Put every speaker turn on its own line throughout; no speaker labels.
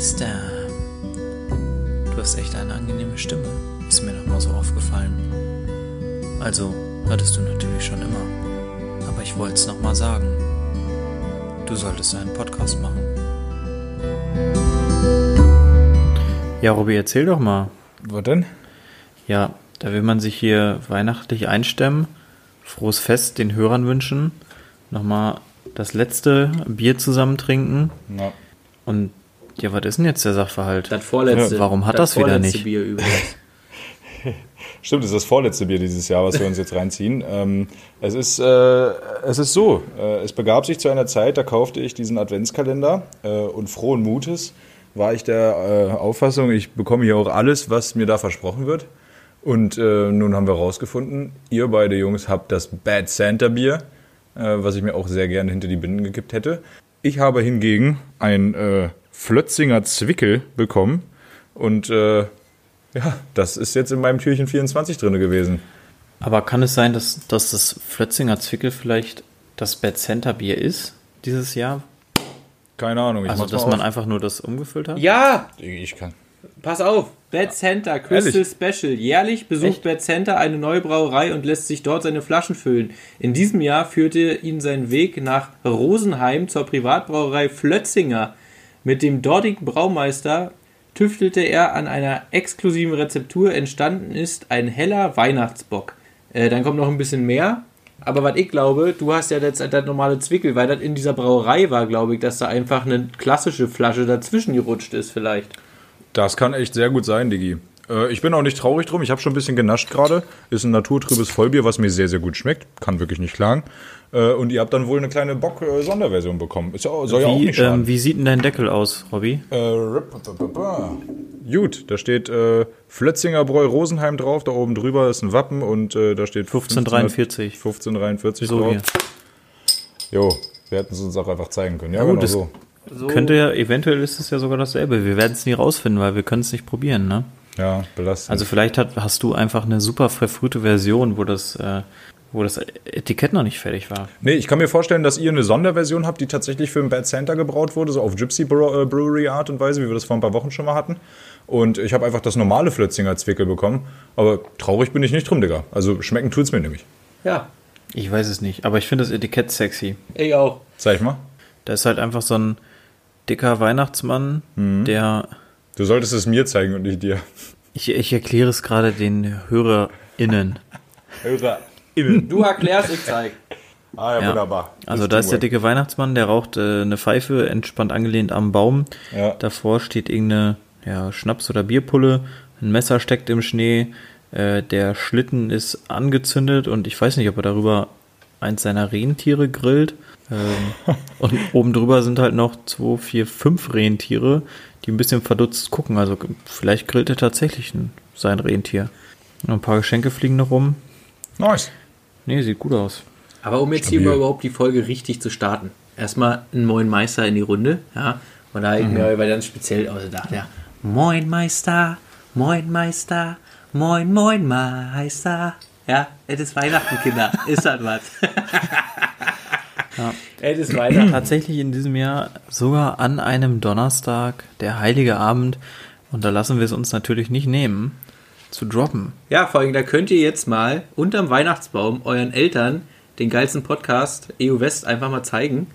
Meister. Du hast echt eine angenehme Stimme. Ist mir noch mal so aufgefallen. Also, hattest du natürlich schon immer. Aber ich wollte es noch mal sagen. Du solltest einen Podcast machen. Ja, Robby, erzähl doch mal.
Was denn?
Ja, da will man sich hier weihnachtlich einstemmen, frohes Fest den Hörern wünschen, nochmal das letzte Bier zusammen trinken.
Ja.
Und ja, was ist denn jetzt der Sachverhalt?
Das vorletzte.
Ja, warum hat das, wieder
vorletzte
nicht?
Bier übrigens.
Stimmt, das ist das vorletzte Bier dieses Jahr, was wir uns jetzt reinziehen. Ähm, es, ist, äh, es ist so, äh, es begab sich zu einer Zeit, da kaufte ich diesen Adventskalender äh, und frohen Mutes war ich der äh, Auffassung, ich bekomme hier auch alles, was mir da versprochen wird. Und äh, nun haben wir herausgefunden, ihr beide Jungs habt das Bad Santa Bier, äh, was ich mir auch sehr gerne hinter die Binden gekippt hätte. Ich habe hingegen ein äh, Flötzinger Zwickel bekommen und äh, ja, das ist jetzt in meinem Türchen 24 drin gewesen.
Aber kann es sein, dass, dass das Flötzinger Zwickel vielleicht das Bad Center Bier ist dieses Jahr?
Keine Ahnung. Ich
Also, dass
mal
man einfach nur das umgefüllt hat?
Ja,
Ich kann.
pass auf. Bad Center Crystal
Ehrlich?
Special. Jährlich besucht
Echt?
Bad Center eine neue Brauerei und lässt sich dort seine Flaschen füllen. In diesem Jahr führte ihn sein Weg nach Rosenheim zur Privatbrauerei Flötzinger. Mit dem dortigen Braumeister tüftelte er an einer exklusiven Rezeptur. Entstanden ist ein heller Weihnachtsbock. Äh, dann kommt noch ein bisschen mehr. Aber was ich glaube, du hast ja jetzt das normale Zwickel, weil das in dieser Brauerei war, glaube ich, dass da einfach eine klassische Flasche dazwischen gerutscht ist vielleicht.
Das kann echt sehr gut sein, Digi. Äh, ich bin auch nicht traurig drum. Ich habe schon ein bisschen genascht gerade. Ist ein naturtrübes Vollbier, was mir sehr, sehr gut schmeckt. Kann wirklich nicht klagen. Äh, und ihr habt dann wohl eine kleine Bock-Sonderversion bekommen. Ist ja, soll ja auch
Wie,
nicht schaden.
ähm, wie sieht denn dein Deckel aus, Robby?
Äh, rip- Gut, da steht äh, Flötzinger Bräu Rosenheim drauf. Da oben drüber ist ein Wappen und äh, da steht
1543.
1543
So
drauf.
hier.
Jo, wir hätten es uns auch einfach zeigen können. Ja,
Ja, gut,
genau so.
So,
Könnte ja, eventuell ist es ja sogar dasselbe. Wir werden es nie rausfinden, weil wir können es nicht probieren, ne?
Ja, belastend.
Also vielleicht hat, hast du einfach eine super verfrühte Version, wo das, äh, wo das Etikett noch nicht fertig war.
Nee, ich kann mir vorstellen, dass ihr eine Sonderversion habt, die tatsächlich für ein Bad Santa gebraut wurde, so auf Gypsy äh, Brewery Art und Weise, wie wir das vor ein paar Wochen schon mal hatten. Und ich habe einfach das normale Flötzinger Zwickel bekommen. Aber traurig bin ich nicht drum, Digga. Also schmecken tut's mir nämlich.
ja,
Ich weiß es nicht, aber ich finde das Etikett sexy.
ich auch.
Ich mal.
Da ist halt einfach so ein dicker Weihnachtsmann, der.
Du solltest es mir zeigen und nicht dir.
Ich, ich erkläre es gerade den HörerInnen.
Hörer.
Du erklärst, ich zeig.
Ah ja,
Ja.
wunderbar.
Also da ist der dicke Weihnachtsmann, der raucht äh, eine Pfeife, entspannt angelehnt am Baum.
Ja.
Davor steht irgendeine ja, Schnaps- oder Bierpulle, ein Messer steckt im Schnee, äh, der Schlitten ist angezündet und ich weiß nicht, ob er darüber eins seiner Rentiere grillt. Ähm, und oben drüber sind halt noch zwei, vier, fünf Rentiere, die ein bisschen verdutzt gucken. Also vielleicht grillt er tatsächlich ein, sein Rentier. Und ein paar Geschenke fliegen noch rum.
Nice.
Nee, sieht gut aus.
Aber um jetzt hier
Stabil.
mal überhaupt die Folge richtig zu starten, erstmal einen Moin Meister in die Runde, ja. Und da habe ich mir aber ganz speziell ausgedacht, ja. Moin Meister, Moin Meister, Moin Moin Meister. Ja, es ist Weihnachten, Kinder. Ist das was?
Ja.
Es ist Weihnachten.
Tatsächlich in diesem Jahr sogar an einem Donnerstag, der heilige Abend. Und da lassen wir es uns natürlich nicht nehmen, zu droppen.
Ja, vor allem, da könnt ihr jetzt mal unterm Weihnachtsbaum euren Eltern den geilsten Podcast EU West einfach mal zeigen.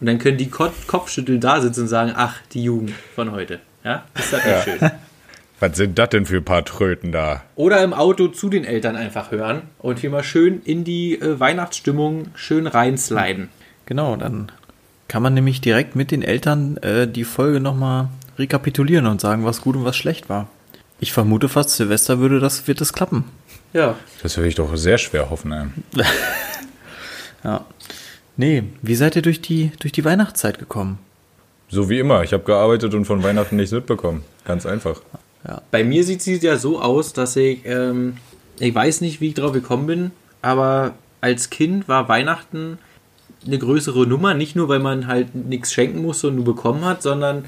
Und dann können die Ko Kopfschütteln da sitzen und sagen, ach, die Jugend von heute. Ja, ist das nicht schön.
Was sind das denn für ein paar Tröten da?
Oder im Auto zu den Eltern einfach hören und hier mal schön in die äh, Weihnachtsstimmung schön reinsliden.
Genau, dann kann man nämlich direkt mit den Eltern äh, die Folge nochmal rekapitulieren und sagen, was gut und was schlecht war. Ich vermute fast, Silvester würde das, wird das klappen.
Ja.
Das würde ich doch sehr schwer hoffen, ey.
Ja. Nee, wie seid ihr durch die, durch die Weihnachtszeit gekommen?
So wie immer. Ich habe gearbeitet und von Weihnachten nichts mitbekommen. Ganz einfach.
Bei mir sieht es ja so aus, dass ich, ähm, ich weiß nicht, wie ich drauf gekommen bin, aber als Kind war Weihnachten eine größere Nummer. Nicht nur, weil man halt nichts schenken musste und nur bekommen hat, sondern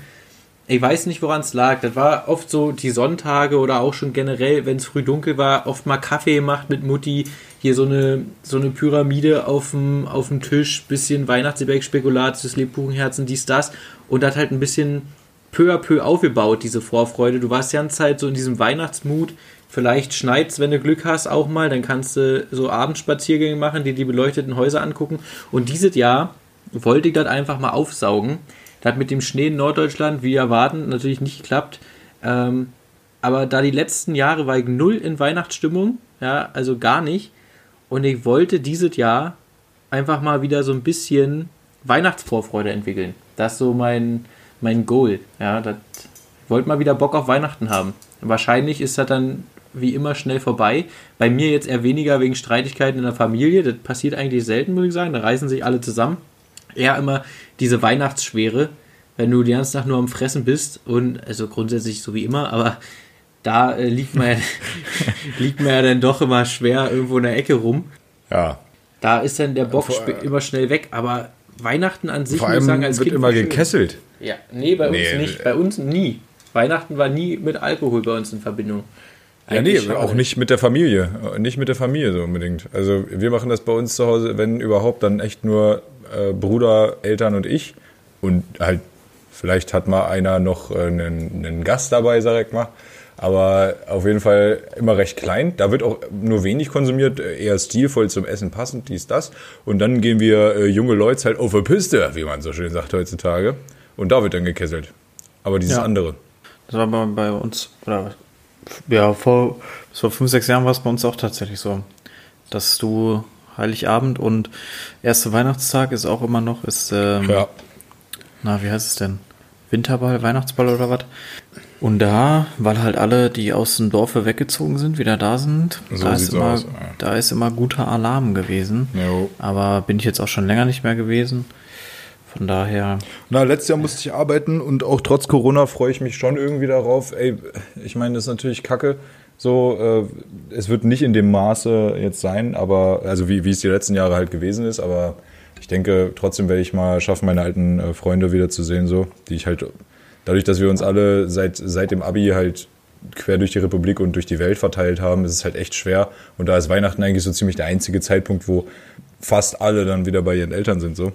ich weiß nicht, woran es lag. Das war oft so die Sonntage oder auch schon generell, wenn es früh dunkel war, oft mal Kaffee gemacht mit Mutti. Hier so eine, so eine Pyramide auf dem, auf dem Tisch, bisschen Weihnachtsgebäck, Spekulatius, Lebkuchenherzen, dies, das. Und das halt ein bisschen peu à peu aufgebaut, diese Vorfreude. Du warst die ganze Zeit so in diesem Weihnachtsmut. Vielleicht schneit's, wenn du Glück hast, auch mal. Dann kannst du so Abendspaziergänge machen, dir die beleuchteten Häuser angucken. Und dieses Jahr wollte ich das einfach mal aufsaugen. Das hat mit dem Schnee in Norddeutschland, wie erwarten, natürlich nicht geklappt. Ähm, aber da die letzten Jahre war ich null in Weihnachtsstimmung, ja, also gar nicht. Und ich wollte dieses Jahr einfach mal wieder so ein bisschen Weihnachtsvorfreude entwickeln. Das ist so mein, mein Goal. Ja, das ich wollte mal wieder Bock auf Weihnachten haben. Wahrscheinlich ist das dann wie immer schnell vorbei. Bei mir jetzt eher weniger wegen Streitigkeiten in der Familie. Das passiert eigentlich selten, muss ich sagen. Da reißen sich alle zusammen. Eher immer diese Weihnachtsschwere, wenn du die ganze Nacht nur am Fressen bist und also grundsätzlich so wie immer, aber da äh, liegt, man ja, liegt man ja dann doch immer schwer irgendwo in der Ecke rum.
Ja.
Da ist dann der Bock Vor, immer schnell weg, aber Weihnachten an sich,
Vor allem sagen, als wird kind immer gekesselt.
Ja, nee, bei nee, uns nicht. Bei uns nie. Weihnachten war nie mit Alkohol bei uns in Verbindung.
Ja, nee, schade. auch nicht mit der Familie. Nicht mit der Familie so unbedingt. Also wir machen das bei uns zu Hause, wenn überhaupt, dann echt nur äh, Bruder, Eltern und ich. Und halt, vielleicht hat mal einer noch äh, einen, einen Gast dabei, sag ich mal. Aber auf jeden Fall immer recht klein. Da wird auch nur wenig konsumiert, eher stilvoll zum Essen passend, dies, das. Und dann gehen wir äh, junge Leute halt auf der Piste, wie man so schön sagt heutzutage. Und da wird dann gekesselt. Aber dieses ja. andere.
Das war bei, bei uns, oder ja, vor, vor fünf, sechs Jahren war es bei uns auch tatsächlich so, dass du Heiligabend und erster Weihnachtstag ist auch immer noch, ist, ähm, ja. na, wie heißt es denn? Winterball, Weihnachtsball oder was? Und da, weil halt alle, die aus dem Dorfe weggezogen sind, wieder da sind, so da, ist immer, aus, ja. da ist immer guter Alarm gewesen. Jo. Aber bin ich jetzt auch schon länger nicht mehr gewesen. Von daher.
Na, letztes Jahr musste ich arbeiten und auch trotz Corona freue ich mich schon irgendwie darauf. Ey, ich meine, das ist natürlich kacke. So, äh, es wird nicht in dem Maße jetzt sein, aber, also wie, wie es die letzten Jahre halt gewesen ist, aber ich denke, trotzdem werde ich mal schaffen, meine alten äh, Freunde wiederzusehen, so, die ich halt, dadurch, dass wir uns alle seit, seit dem Abi halt quer durch die Republik und durch die Welt verteilt haben, ist es halt echt schwer. Und da ist Weihnachten eigentlich so ziemlich der einzige Zeitpunkt, wo fast alle dann wieder bei ihren Eltern sind, so.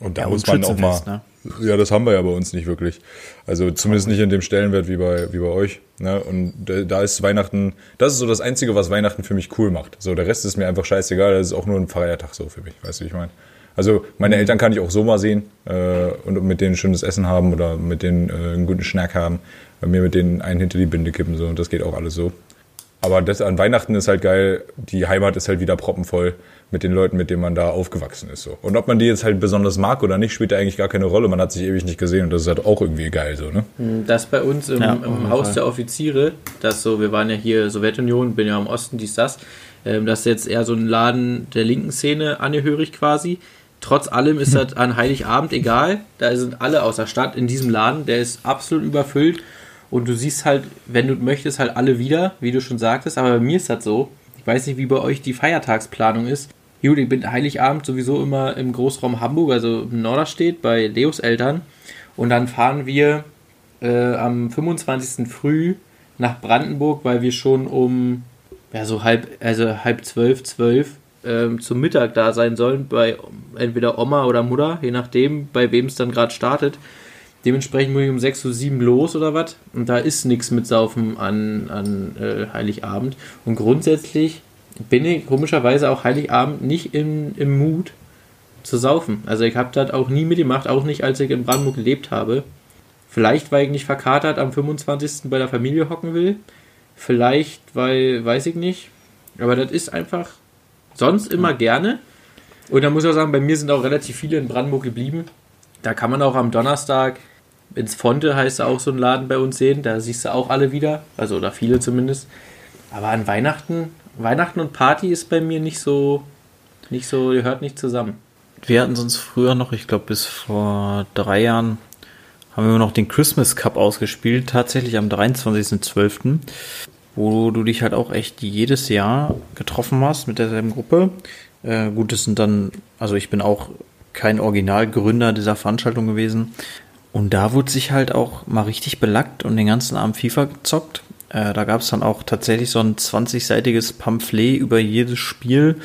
Und da ja, muss man auch mal. Ne? Ja, das haben wir ja bei uns nicht wirklich. Also zumindest nicht in dem Stellenwert wie bei, wie bei euch. Ne? Und da ist Weihnachten, das ist so das Einzige, was Weihnachten für mich cool macht. So, der Rest ist mir einfach scheißegal. Das ist auch nur ein Feiertag so für mich. Weißt du, wie ich meine? Also meine Eltern kann ich auch so mal sehen äh, und mit denen schönes Essen haben oder mit denen äh, einen guten Schnack haben. Bei mir mit denen einen hinter die Binde kippen so und das geht auch alles so. Aber das an Weihnachten ist halt geil. Die Heimat ist halt wieder proppenvoll mit den Leuten, mit denen man da aufgewachsen ist. So. Und ob man die jetzt halt besonders mag oder nicht, spielt da eigentlich gar keine Rolle. Man hat sich ewig nicht gesehen und das ist halt auch irgendwie geil so, ne?
Hm, das bei uns im, ja, im Haus der Offiziere, das so, wir waren ja hier Sowjetunion, bin ja im Osten, dies, das. Ähm, das ist jetzt eher so ein Laden der linken Szene angehörig quasi. Trotz allem ist das an Heiligabend egal. Da sind alle aus der Stadt in diesem Laden. Der ist absolut überfüllt. Und du siehst halt, wenn du möchtest, halt alle wieder, wie du schon sagtest. Aber bei mir ist das so. Ich weiß nicht, wie bei euch die Feiertagsplanung ist. Gut, ich bin Heiligabend sowieso immer im Großraum Hamburg, also im Norderstedt bei Leos Eltern. Und dann fahren wir äh, am 25. früh nach Brandenburg, weil wir schon um ja, so halb, also halb zwölf, zwölf ähm, zum Mittag da sein sollen, bei entweder Oma oder Mutter, je nachdem, bei wem es dann gerade startet. Dementsprechend muss ich um 6 Uhr 7 los oder was. Und da ist nichts mit Saufen an, an äh, Heiligabend. Und grundsätzlich bin ich komischerweise auch Heiligabend nicht im, im Mut zu saufen. Also ich habe das auch nie mitgemacht, auch nicht als ich in Brandenburg gelebt habe. Vielleicht, weil ich nicht verkatert am 25. bei der Familie hocken will. Vielleicht, weil, weiß ich nicht. Aber das ist einfach sonst immer gerne. Und da muss ich auch sagen, bei mir sind auch relativ viele in Brandenburg geblieben. Da kann man auch am Donnerstag ins Fonte heißt auch so ein Laden bei uns sehen. Da siehst du auch alle wieder. Also, oder viele zumindest. Aber an Weihnachten Weihnachten und Party ist bei mir nicht so, nicht so, gehört nicht zusammen.
Wir hatten sonst früher noch, ich glaube bis vor drei Jahren, haben wir noch den Christmas Cup ausgespielt, tatsächlich am 23.12., wo du dich halt auch echt jedes Jahr getroffen hast mit derselben Gruppe. Äh, gut, das sind dann, also ich bin auch kein Originalgründer dieser Veranstaltung gewesen. Und da wurde sich halt auch mal richtig belackt und den ganzen Abend FIFA gezockt. Äh, da gab es dann auch tatsächlich so ein 20-seitiges Pamphlet über jedes Spiel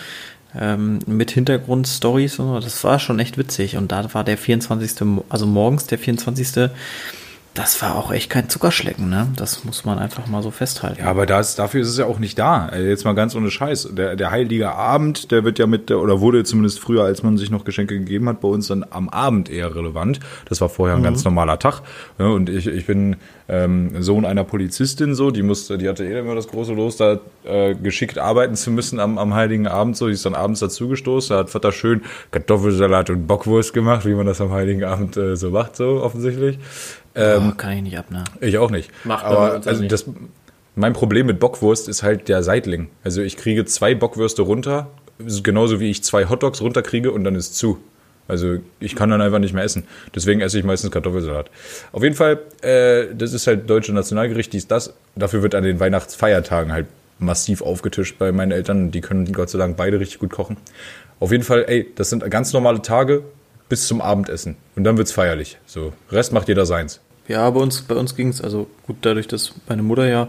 ähm, mit Hintergrundstories und so. Das war schon echt witzig. Und da war der 24. also morgens der 24. das war auch echt kein Zuckerschlecken, ne? Das muss man einfach mal so festhalten.
Ja, aber das, dafür ist es ja auch nicht da. Also jetzt mal ganz ohne Scheiß. Der, der heilige Abend, der wird ja mit, der, oder wurde zumindest früher, als man sich noch Geschenke gegeben hat, bei uns dann am Abend eher relevant. Das war vorher ein ganz normaler Tag. Und ich, ich bin ähm, Sohn einer Polizistin so, die musste, die hatte eh immer das große Los, da äh, geschickt arbeiten zu müssen am, am heiligen Abend so. Die ist dann abends dazugestoßen, da hat Vater schön Kartoffelsalat und Bockwurst gemacht, wie man das am heiligen Abend äh, so macht, so offensichtlich.
Ähm, oh, kann ich nicht ab, ne?
Ich auch nicht.
Macht
aber also
nicht.
das mein Problem mit Bockwurst ist halt der Seitling. Also ich kriege zwei Bockwürste runter, genauso wie ich zwei Hotdogs runterkriege und dann ist zu. Also ich kann dann einfach nicht mehr essen. Deswegen esse ich meistens Kartoffelsalat. Auf jeden Fall, äh, das ist halt deutsche Nationalgericht, dies, das. Dafür wird an den Weihnachtsfeiertagen halt massiv aufgetischt bei meinen Eltern. Die können Gott sei Dank beide richtig gut kochen. Auf jeden Fall, ey, das sind ganz normale Tage bis zum Abendessen. Und dann wird's feierlich. So, Rest macht jeder seins.
Ja, bei uns, bei uns ging es, also gut, dadurch, dass meine Mutter ja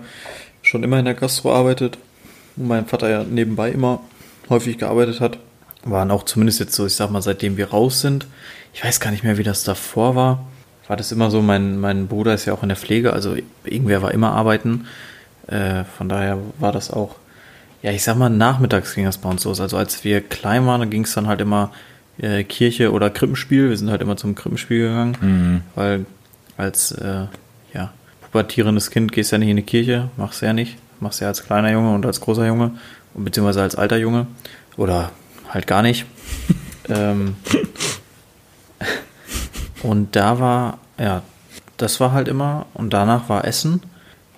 schon immer in der Gastro arbeitet und mein Vater ja nebenbei immer häufig gearbeitet hat, waren auch zumindest jetzt so, ich sag mal, seitdem wir raus sind, ich weiß gar nicht mehr, wie das davor war, war das immer so, mein, mein Bruder ist ja auch in der Pflege, also irgendwer war immer arbeiten, äh, von daher war das auch, ja, ich sag mal, nachmittags ging das bei uns los, also als wir klein waren, ging es dann halt immer äh, Kirche oder Krippenspiel, wir sind halt immer zum Krippenspiel gegangen, weil als äh, ja, pubertierendes Kind gehst ja nicht in die Kirche, machst ja nicht. Machst ja als kleiner Junge und als großer Junge, und beziehungsweise als alter Junge. Oder halt gar nicht. ähm, und da war, ja, das war halt immer, und danach war Essen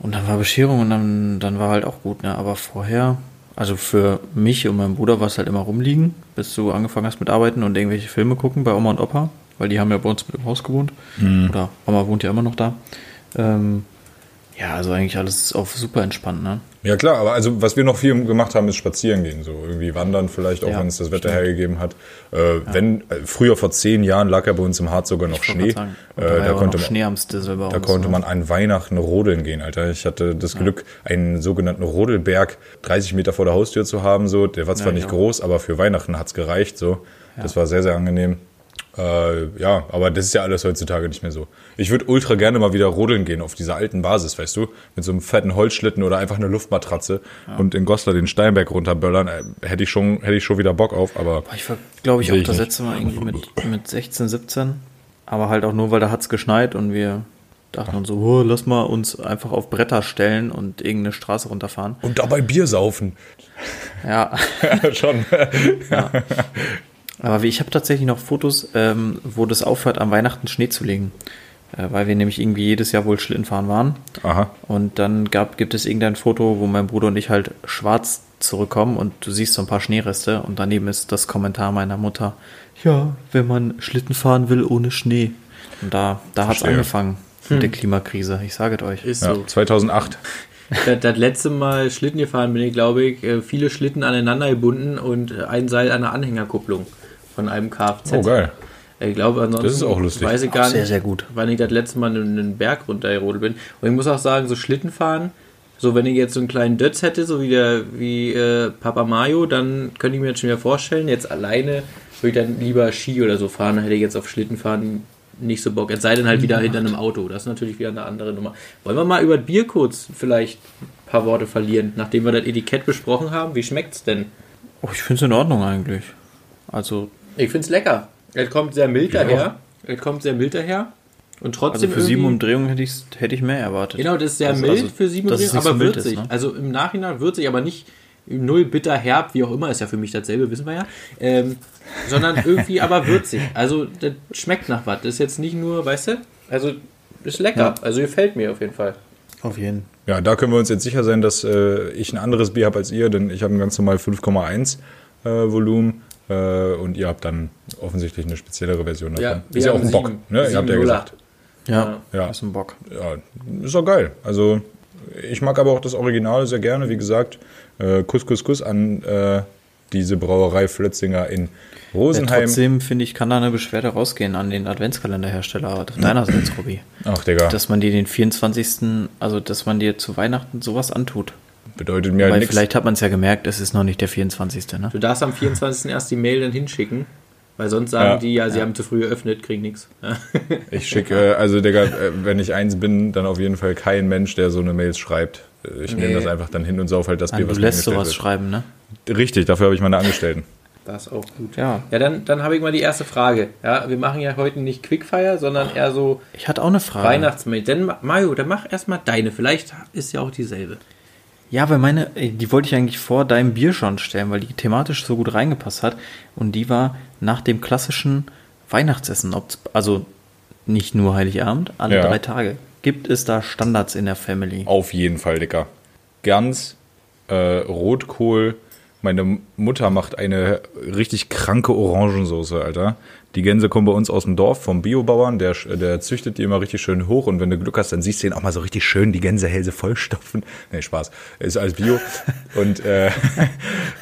und dann war Bescherung und dann, dann war halt auch gut, ne? Aber vorher, also für mich und meinen Bruder war es halt immer rumliegen, bis du angefangen hast mit Arbeiten und irgendwelche Filme gucken bei Oma und Opa, weil die haben ja bei uns mit im Haus gewohnt. Oder Oma wohnt ja immer noch da. Ähm, ja, also eigentlich alles auf super entspannt, ne?
Ja klar, aber also was wir noch viel gemacht haben, ist spazieren gehen, so irgendwie wandern vielleicht, auch
Ja,
wenn es das Wetter hergegeben hat. Äh, Wenn äh, früher vor zehn Jahren lag ja bei uns im Harz sogar noch Schnee.
sagen,
Äh,
da ja
da
auch
konnte man,
Schnee am Stissel bei
da konnte man an Weihnachten rodeln gehen, Alter. Ich hatte das Glück, einen sogenannten Rodelberg 30 Meter vor der Haustür zu haben. So, der war zwar
Ja,
nicht
ja.
groß, aber für Weihnachten hat's gereicht. So, das war sehr sehr angenehm. Äh, ja, aber das ist ja alles heutzutage nicht mehr so. Ich würde ultra gerne mal wieder rodeln gehen auf dieser alten Basis, weißt du? Mit so einem fetten Holzschlitten oder einfach eine Luftmatratze und in Goslar den Steinberg runterböllern. Äh, hätte ich schon, hätte ich schon wieder Bock auf, aber
Ich war, glaube ich, auch
ich
das letzte Mal irgendwie mit, mit 16, 17. Aber halt auch nur, weil da hat's geschneit und wir dachten uns so, oh, lass mal uns einfach auf Bretter stellen und irgendeine Straße runterfahren.
und dabei Bier saufen.
Ja,
schon.
aber wie- ich habe tatsächlich noch Fotos, ähm, wo das aufhört, am Weihnachten Schnee zu legen. Äh, weil wir nämlich irgendwie jedes Jahr wohl Schlitten fahren waren.
Aha.
Und dann gab, gibt es irgendein Foto, wo mein Bruder und ich halt schwarz zurückkommen und du siehst so ein paar Schneereste und daneben ist das Kommentar meiner Mutter. Ja, wenn man Schlitten fahren will ohne Schnee. Und da, da hat's
Verstehe.
angefangen mit der Klimakrise. Ich sage es euch.
Ist
Ja,
so.
2008.
Das, das letzte Mal Schlitten gefahren bin ich, glaube ich, äh, viele Schlitten aneinander gebunden und ein Seil an der Anhängerkupplung von einem Kfz.
Oh, geil.
Ich glaube, ansonsten
Das ist auch lustig.
weiß ich gar
Auch sehr,
nicht,
sehr gut.
wann ich das letzte Mal einen, einen Berg runtergerodelt bin. Und ich muss auch sagen, so Schlitten fahren, so wenn ich jetzt so einen kleinen Dötz hätte, so wie der wie äh, Papa Mario, dann könnte ich mir jetzt schon wieder vorstellen, jetzt alleine würde ich dann lieber Ski oder so fahren, dann hätte ich jetzt auf Schlitten fahren nicht so Bock. Es sei denn halt wieder hinter einem Auto. Das ist natürlich wieder eine andere Nummer. Wollen wir mal über das Bier kurz vielleicht ein paar Worte verlieren, nachdem wir das Etikett besprochen haben? Wie schmeckt's denn?
Oh, ich finde es in Ordnung eigentlich. Also,
Ich find's lecker. Es kommt sehr mild
Ja.
daher. Es kommt sehr mild daher. Und
also
trotzdem
für sieben Umdrehungen hätte, ich's, hätte ich mehr erwartet.
Genau, das ist sehr
Das-
mild
also,
für sieben
es
Umdrehungen,
so
aber
mild
würzig.
ist, ne?
Also im Nachhinein würzig, aber nicht null bitter, herb, wie auch immer, ist ja für mich dasselbe, wissen wir ja. Ähm, sondern irgendwie aber würzig. Also das schmeckt nach was. Das ist jetzt nicht nur, weißt du, also ist lecker.
Ja.
Also gefällt mir auf jeden Fall.
Auf jeden
Ja, da können wir uns jetzt sicher sein, dass äh, ich ein anderes Bier habe als ihr, denn ich habe ein ganz normal 5,1 äh, Volumen äh, und ihr habt dann offensichtlich eine speziellere Version davon.
Ja,
ist ja auch ein Bock,
sieben-
ne? Ihr habt ja
7,08.
gesagt.
Ja,
Ja.
ist ein Bock.
Ja, ist doch geil. Also ich mag aber auch das Original sehr gerne, wie gesagt. Äh, Kuss, Kuss, Kuss an äh, diese Brauerei Flötzinger in
Ja,
Rosenheim.
trotzdem, finde ich, kann da eine Beschwerde rausgehen an den Adventskalenderhersteller deinerseits, Robby.
Ach, Digga,
Dass man dir den 24., also dass man dir zu Weihnachten sowas antut.
Bedeutet mir
Weil
halt nichts.
vielleicht hat man es ja gemerkt, es ist noch nicht der 24. Ne?
Du darfst am 24. erst die Mail dann hinschicken. Weil sonst sagen
Ja.
die ja, sie haben zu früh geöffnet, kriegen nichts.
Ich schicke, äh, also Digga, äh, wenn ich eins bin, dann auf jeden Fall kein Mensch, der so eine Mails schreibt. Äh, Ich nehme
Nee.
das einfach dann hin und sauf halt das Bier,
Du
was mir
lässt sowas
wird.
schreiben, ne?
Richtig, dafür habe ich meine Angestellten.
Das ist auch gut.
Ja.
Ja, dann, dann habe ich mal die erste Frage. Ja, wir machen ja heute nicht Quickfire, sondern eher so
Ich hatte auch eine Frage.
Weihnachtsmail. Denn Ma- Mario, dann mach erstmal deine. Vielleicht ist ja auch dieselbe.
Ja, weil meine, ey, die wollte ich eigentlich vor deinem Bier schon stellen, weil die thematisch so gut reingepasst hat. Und die war nach dem klassischen Weihnachtsessen, also nicht nur Heiligabend, alle
Ja.
drei Tage. Gibt es da Standards in der Family?
Auf jeden Fall, Dicker. Gans, äh, Rotkohl. Meine Mutter macht eine richtig kranke Orangensoße, Alter. Die Gänse kommen bei uns aus dem Dorf vom Biobauern, der, der züchtet die immer richtig schön hoch und wenn du Glück hast, dann siehst du ihn auch mal so richtig schön die Gänsehälse vollstopfen. Nee, Spaß. Ist alles Bio. und, äh,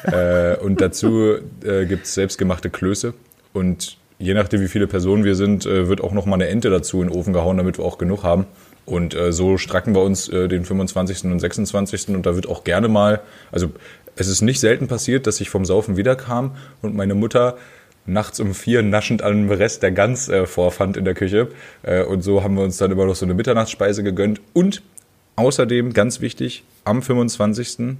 äh, und dazu äh, gibt's selbstgemachte Klöße und je nachdem, wie viele Personen wir sind, äh, wird auch noch mal eine Ente dazu in den Ofen gehauen, damit wir auch genug haben. Und äh, so stracken wir uns äh, den 25. und 26. und da wird auch gerne mal, also es ist nicht selten passiert, dass ich vom Saufen wiederkam und meine Mutter nachts um vier naschend an dem Rest der Gans äh, vorfand in der Küche. Äh, und so haben wir uns dann immer noch so eine Mitternachtsspeise gegönnt. Und außerdem, ganz wichtig, am 25.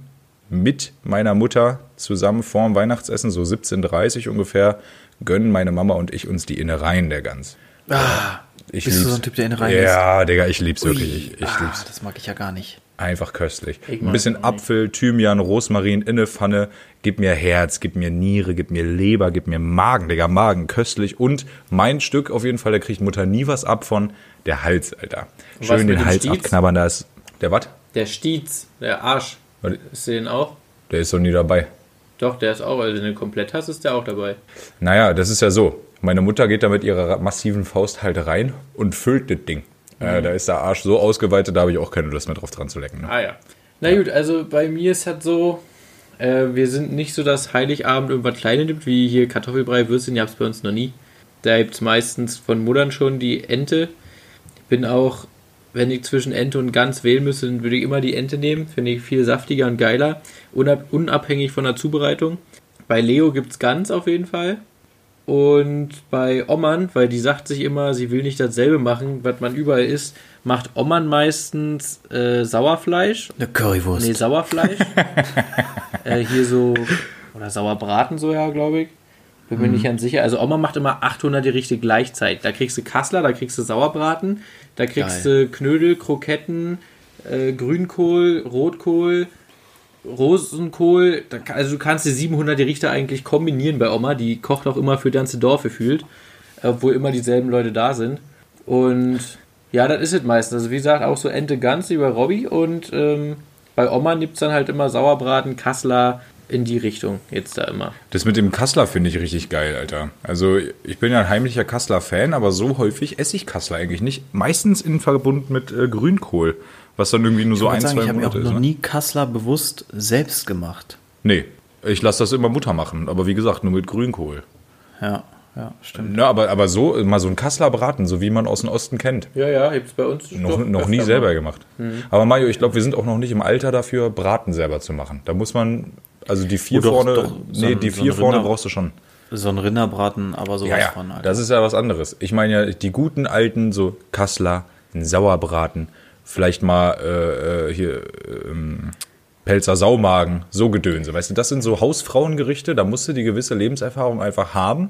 mit meiner Mutter zusammen vorm Weihnachtsessen, so 17.30 Uhr ungefähr, gönnen meine Mama und ich uns die Innereien der Gans.
Ah,
Ich
Bist du so ein Typ, der Innereien isst?
Ja, Digga, ich lieb's wirklich. Ich, ich
ah,
lieb's.
das mag ich ja gar nicht.
Einfach köstlich.
Ich
Ein bisschen. Apfel, Thymian, Rosmarin in eine Pfanne. Gib mir Herz, gib mir Niere, gib mir Leber, gib mir Magen, Digga, Magen, köstlich. Und mein Stück auf jeden Fall, da kriegt Mutter nie was ab von. Der Hals, Alter.
Was
Schön den Hals
Stiez?
abknabbern, da ist. Der was?
Der Stiez, der Arsch. Ist der den auch?
Der ist doch nie dabei.
Doch, der ist auch. Also, wenn du den komplett hast, ist der auch dabei.
Naja, das ist ja so. Meine Mutter geht da mit ihrer massiven Faust halt rein und füllt das Ding. Äh, da ist der Arsch so ausgeweitet, da habe ich auch keine Lust mehr drauf dran zu lecken. Ne?
Ah ja. Na gut, also bei mir ist halt so, äh, wir sind nicht so, dass Heiligabend irgendwas Kleines gibt, wie hier Kartoffelbrei, Würstchen, die es bei uns noch nie. Da gibt es meistens von Muttern schon die Ente. Bin auch, wenn ich zwischen Ente und Gans wählen müsste, dann würde ich immer die Ente nehmen. Finde ich viel saftiger und geiler, unab unabhängig von der Zubereitung. Bei Leo gibt es Gans auf jeden Fall. Und bei Ommern, weil die sagt sich immer, sie will nicht dasselbe machen, was man überall isst, macht Ommern meistens äh, Sauerfleisch.
Eine Currywurst.
Nee, Sauerfleisch. äh, hier so, oder Sauerbraten so, ja, glaube ich. Bin mir nicht ganz sicher. Also Oma macht immer 800 Gerichte gleichzeitig. Da kriegst du Kassler, da kriegst du Sauerbraten, da kriegst du Knödel, Kroketten, äh, Grünkohl, Rotkohl, Rosenkohl. Also du kannst die 700 Gerichte eigentlich kombinieren bei Oma. Die kocht auch immer für ganze Dorf gefühlt, obwohl immer dieselben Leute da sind. Und ja, das ist es meistens. Also wie gesagt, auch so Ente Gans wie bei Robby und ähm, bei Oma gibt es dann halt immer Sauerbraten, Kassler in die Richtung jetzt da immer.
Das mit dem Kassler finde ich richtig geil, Alter. Also ich bin ja ein heimlicher Kassler-Fan, aber so häufig esse ich Kassler eigentlich nicht. Meistens in Verbund mit äh, Grünkohl, was dann irgendwie nur so
ich
ein,
wollte sagen,
zwei
ich habe mir auch
Monate ist.
noch
Ne?
nie Kassler bewusst selbst gemacht.
Nee, ich lasse das immer Mutter machen, aber wie gesagt, nur mit Grünkohl.
Ja, ja, stimmt.
Na, aber, aber so, mal so ein Kassler braten, so wie man aus dem Osten kennt.
Ja, ja, gibt es bei uns
Noch, noch nie selber
mal.
gemacht. Aber Mario, ich glaube, wir sind auch noch nicht im Alter dafür, Braten selber zu machen. Da muss man, also die vier
Oh, doch,
vorne,
doch, so
nee,
ein-
die
so
vier
ein
vorne
Rinder-
brauchst du schon.
So ein Rinderbraten, aber sowas
Ja, ja,
von. Alter.
das ist ja was anderes. Ich meine ja, die guten alten, so Kassler, ein Sauerbraten, vielleicht mal äh, äh, hier ähm, Pelzer Saumagen, so Gedönse. Weißt du, das sind so Hausfrauengerichte, da musst du die gewisse Lebenserfahrung einfach haben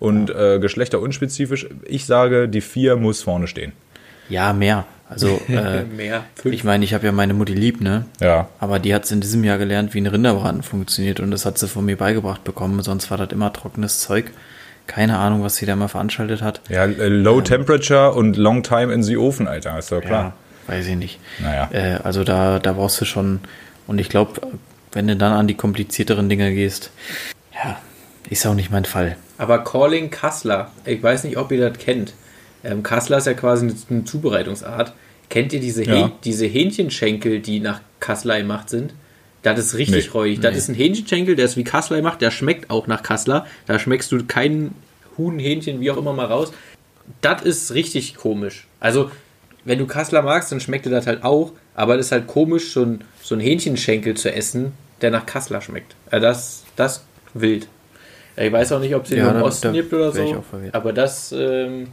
und äh, geschlechterunspezifisch. Ich sage, die vier muss vorne stehen.
Ja, mehr. Also, äh,
Mehr.
ich meine, ich habe ja meine Mutti lieb, ne?
Ja.
Aber die hat es in diesem Jahr gelernt, wie ein Rinderbraten funktioniert und das hat sie von mir beigebracht bekommen. Sonst war das immer trockenes Zeug. Keine Ahnung, was sie da mal veranstaltet hat.
Ja, äh, Low Temperature und Long Time in the Ofen, Alter, ist doch klar.
Ja, weiß ich nicht.
Naja.
Äh, also da, da brauchst du schon, und ich glaube, wenn du dann an die komplizierteren Dinge gehst, ja, ist auch nicht mein Fall.
Aber Calling Kassler, ich weiß nicht, ob ihr das kennt. Ähm, Kassler ist ja quasi eine, Zubereitungsart. Kennt ihr diese,
Ja.
Häh diese Hähnchenschenkel, die nach Kassler gemacht sind? Das ist richtig
Nee.
räudig. Das ist ein Hähnchenschenkel, der ist wie Kassler gemacht, der schmeckt auch nach Kassler. Da schmeckst du kein Huhn, Hähnchen, wie auch immer mal raus. Das ist richtig komisch. Also, wenn du Kassler magst, dann schmeckt dir das halt auch. Aber das ist halt komisch, so ein, so ein Hähnchenschenkel zu essen, der nach Kassler schmeckt. Äh, das, das wild. Ich weiß auch nicht, ob es den
Ja,
im Osten gibt oder so. Aber das. Ähm,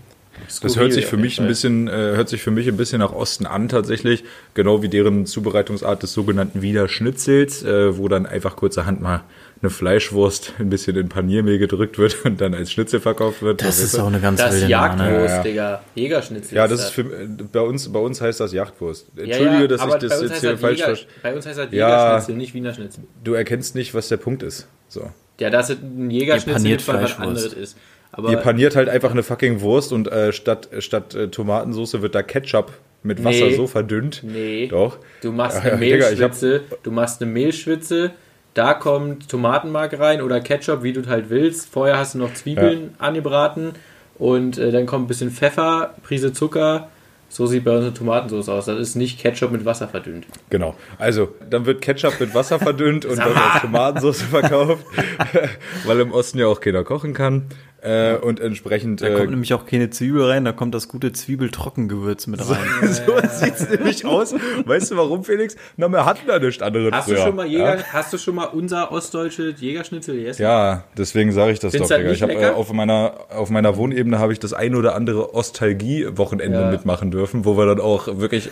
Das
skurril
hört sich für mich ein bisschen, äh, hört sich für mich ein bisschen nach Osten an tatsächlich, genau wie deren Zubereitungsart des sogenannten Wiener Schnitzels, äh, wo dann einfach kurzerhand mal eine Fleischwurst ein bisschen in Paniermehl gedrückt wird und dann als Schnitzel verkauft wird.
Das ist auch eine ganz
Das
wilde
Jagdwurst?
Ja, ja.
Digga. Jägerschnitzel.
ja, das ist für, bei uns, bei uns heißt das Jagdwurst.
Ja,
Entschuldige,
ja,
dass
aber
ich das jetzt hier falsch
Jäger,
verstehe.
Bei uns heißt das
Ja.
Jägerschnitzel, nicht Wiener Schnitzel.
Du erkennst nicht, was der Punkt ist. So.
Ja, dass es ein Jägerschnitzel weil was
Fleischwurst.
anderes ist. Aber
Ihr paniert halt einfach eine fucking Wurst und äh, statt, statt äh, Tomatensauce wird da Ketchup mit Wasser
Nee.
so verdünnt.
Nee.
Doch.
Du machst
Ja,
eine
hab-
Mehlschwitze, du machst eine Mehlschwitze, da kommt Tomatenmark rein oder Ketchup, wie du halt willst. Vorher hast du noch Zwiebeln angebraten und äh, dann kommt ein bisschen Pfeffer, Prise Zucker. So sieht bei uns eine Tomatensauce aus. Das ist nicht Ketchup mit Wasser verdünnt.
Genau. Also, dann wird Ketchup mit Wasser verdünnt und dann als Tomatensauce verkauft, weil im Osten ja auch keiner kochen kann. Äh, und entsprechend.
Da kommt
Äh,
nämlich auch keine Zwiebel rein, da kommt das gute Zwiebeltrockengewürz mit rein.
so sieht's nämlich aus. Weißt du warum, Felix? Na, wir hatten da nichts anderes
Hast
früher.
du schon mal Jäger,
Ja?
hast du schon mal unser ostdeutsche Jägerschnitzel gegessen?
Ja, deswegen sage ich das
Findest
doch, Digga.
das
Ich habe
nicht
äh,
lecker?
auf meiner auf meiner Wohnebene habe ich das ein oder andere Ostalgie-Wochenende
Ja.
mitmachen dürfen, wo wir dann auch wirklich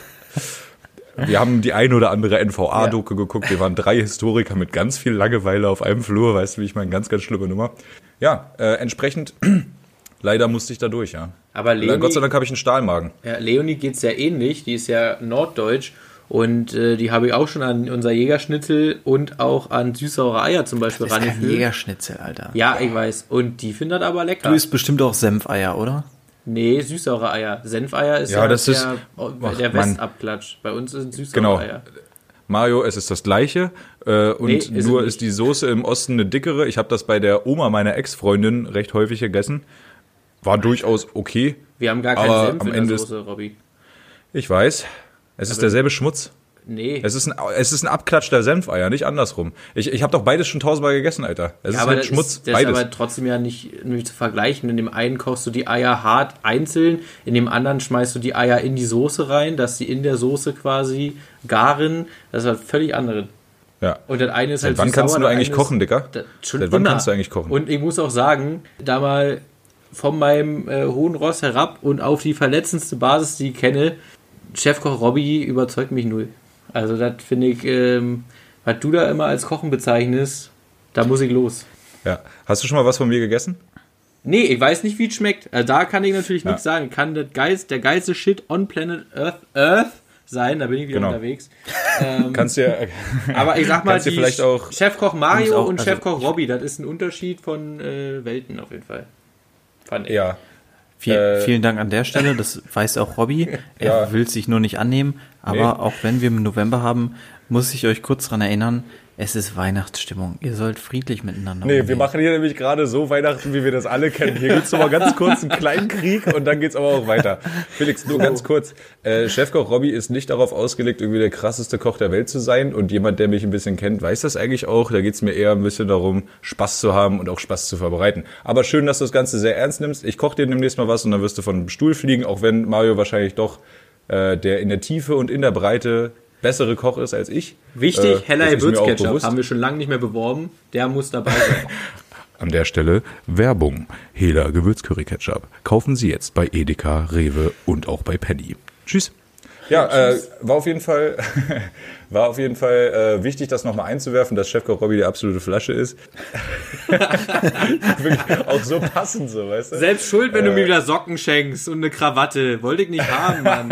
wir haben die ein oder andere NVA-Doku geguckt. Wir waren drei Historiker mit ganz viel Langeweile auf einem Flur. Weißt du, wie ich meine? Ganz, ganz schlimme Nummer. Ja, äh, entsprechend, leider musste ich da durch, ja.
Aber Leonie,
Gott sei Dank habe ich einen Stahlmagen.
Ja, Leonie geht es ja ähnlich, die ist ja norddeutsch und äh, die habe ich auch schon an unser Jägerschnitzel und auch an süßsaure Eier zum Beispiel
Das ist kein
rangeführt.
Jägerschnitzel, Alter.
Ja, ich weiß. Und die findet aber lecker.
Du isst bestimmt auch Senfeier, oder?
nee, süßsaure Eier. Senfeier ist
Ja,
ja,
das
der,
ist- Ach,
der
Mann.
Westabklatsch. Bei uns sind süßsaure
Genau.
Eier.
Mario, es ist das gleiche äh, und
Nee, ist
nur ist die Soße im Osten eine dickere. Ich habe das bei der Oma meiner Ex-Freundin recht häufig gegessen. War durchaus okay.
Wir haben gar keinen
Aber
Senf
am
in
Ende
Soße, Robby.
Ich weiß. Es ist derselbe Schmutz.
Nee.
Es ist ein, es ist ein Abklatsch der Senfeier, nicht andersrum. Ich, ich habe doch beides schon tausendmal gegessen, Alter. Es
Ja,
ist
aber
halt Schmutz,
ist, das
beides.
ist aber trotzdem ja nicht, nicht zu vergleichen. In dem einen kochst du die Eier hart einzeln, in dem anderen schmeißt du die Eier in die Soße rein, dass sie in der Soße quasi garen. Das ist halt völlig andere.
Ja.
Und das eine ist halt
Seit wann kannst
süß-sauer,
du eigentlich kochen, Dicker?
das, schon
Seit wann
immer.
kannst du eigentlich kochen?
Und ich muss auch sagen, da mal von meinem äh, hohen Ross herab und auf die verletzendste Basis, die ich kenne, Chefkoch Robby überzeugt mich null. Also das finde ich, ähm, was du da immer als Kochen bezeichnest, da muss ich los.
ja. Hast du schon mal was von mir gegessen?
Nee, ich weiß nicht, wie es schmeckt. Also da kann ich natürlich
Ja.
nichts sagen. Kann das geilste, der geilste Shit on Planet Earth, Earth sein, da bin ich wieder
Genau.
unterwegs. Ähm,
Kannst du ja,
aber ich sag mal, die
vielleicht auch-
Chefkoch Mario
auch-
und
also-
Chefkoch Robby, das ist ein Unterschied von äh, Welten auf jeden Fall. Fand ich.
ja.
Viel,
Äh,
vielen Dank an der Stelle, das weiß auch Robby. Er
Ja.
will sich nur nicht annehmen, aber
Nee.
auch wenn wir im November haben, muss ich euch kurz dran erinnern, es ist Weihnachtsstimmung. Ihr sollt friedlich miteinander
Nee, wir
umgehen.
machen hier nämlich gerade so Weihnachten, wie wir das alle kennen. Hier gibt's noch mal ganz kurz einen kleinen Krieg und dann geht's aber auch weiter. Felix, nur ganz kurz. Äh, Chefkoch Robby ist nicht darauf ausgelegt, irgendwie der krasseste Koch der Welt zu sein. Und jemand, der mich ein bisschen kennt, weiß das eigentlich auch. Da geht's mir eher ein bisschen darum, Spaß zu haben und auch Spaß zu verbreiten. Aber schön, dass du das Ganze sehr ernst nimmst. Ich koche dir demnächst mal was und dann wirst du von dem Stuhl fliegen, auch wenn Mario wahrscheinlich doch äh, der in der Tiefe und in der Breite bessere Koch ist als ich.
Wichtig,
Äh,
Heller
das ist mir auch
Würzketchup
bewusst.
haben wir schon lange nicht mehr beworben. Der muss dabei sein.
An der Stelle Werbung. Hela Gewürzcurry Ketchup. Kaufen Sie jetzt bei Edeka, Rewe und auch bei Penny. Tschüss. Ja, äh, war auf jeden Fall, war auf jeden Fall äh, wichtig, das nochmal einzuwerfen, dass Chefkoch Robby die absolute Flasche ist. Wirklich auch so passend, so, weißt du?
Selbst schuld,
Äh.
wenn du mir wieder Socken schenkst und eine Krawatte. Wollte ich nicht haben, Mann.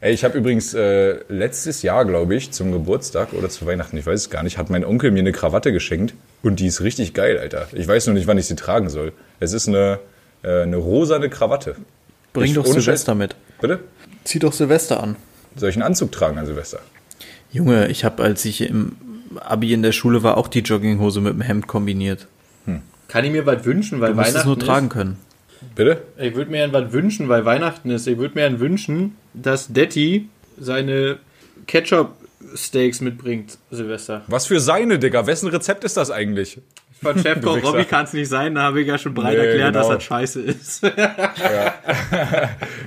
Ey, ich habe übrigens äh, letztes Jahr, glaube ich, zum Geburtstag oder zu Weihnachten, ich weiß es gar nicht, hat mein Onkel mir eine Krawatte geschenkt und die ist richtig geil, Alter. Ich weiß nur nicht, wann ich sie tragen soll. Es ist eine, äh, eine rosane Krawatte.
Bring
Ich-
doch Silvester mit.
Bitte?
Zieh doch Silvester an.
Soll ich einen Anzug tragen an Silvester?
Junge, ich habe, als ich im Abi in der Schule war, auch die Jogginghose mit dem Hemd kombiniert.
Kann ich mir was wünschen, weil
Du musst es
Weihnachten
nur tragen
ist?
können.
Bitte?
Ich würde mir was wünschen, weil Weihnachten ist. Ich würde mir wünschen, dass Detti seine Ketchup-Steaks mitbringt, Silvester.
Was für seine, Digga? Wessen Rezept ist das eigentlich?
Von Chefkoch. Robby kann es nicht sein, da habe ich ja schon breit
Nee,
erklärt, dass
genau.
das scheiße ist.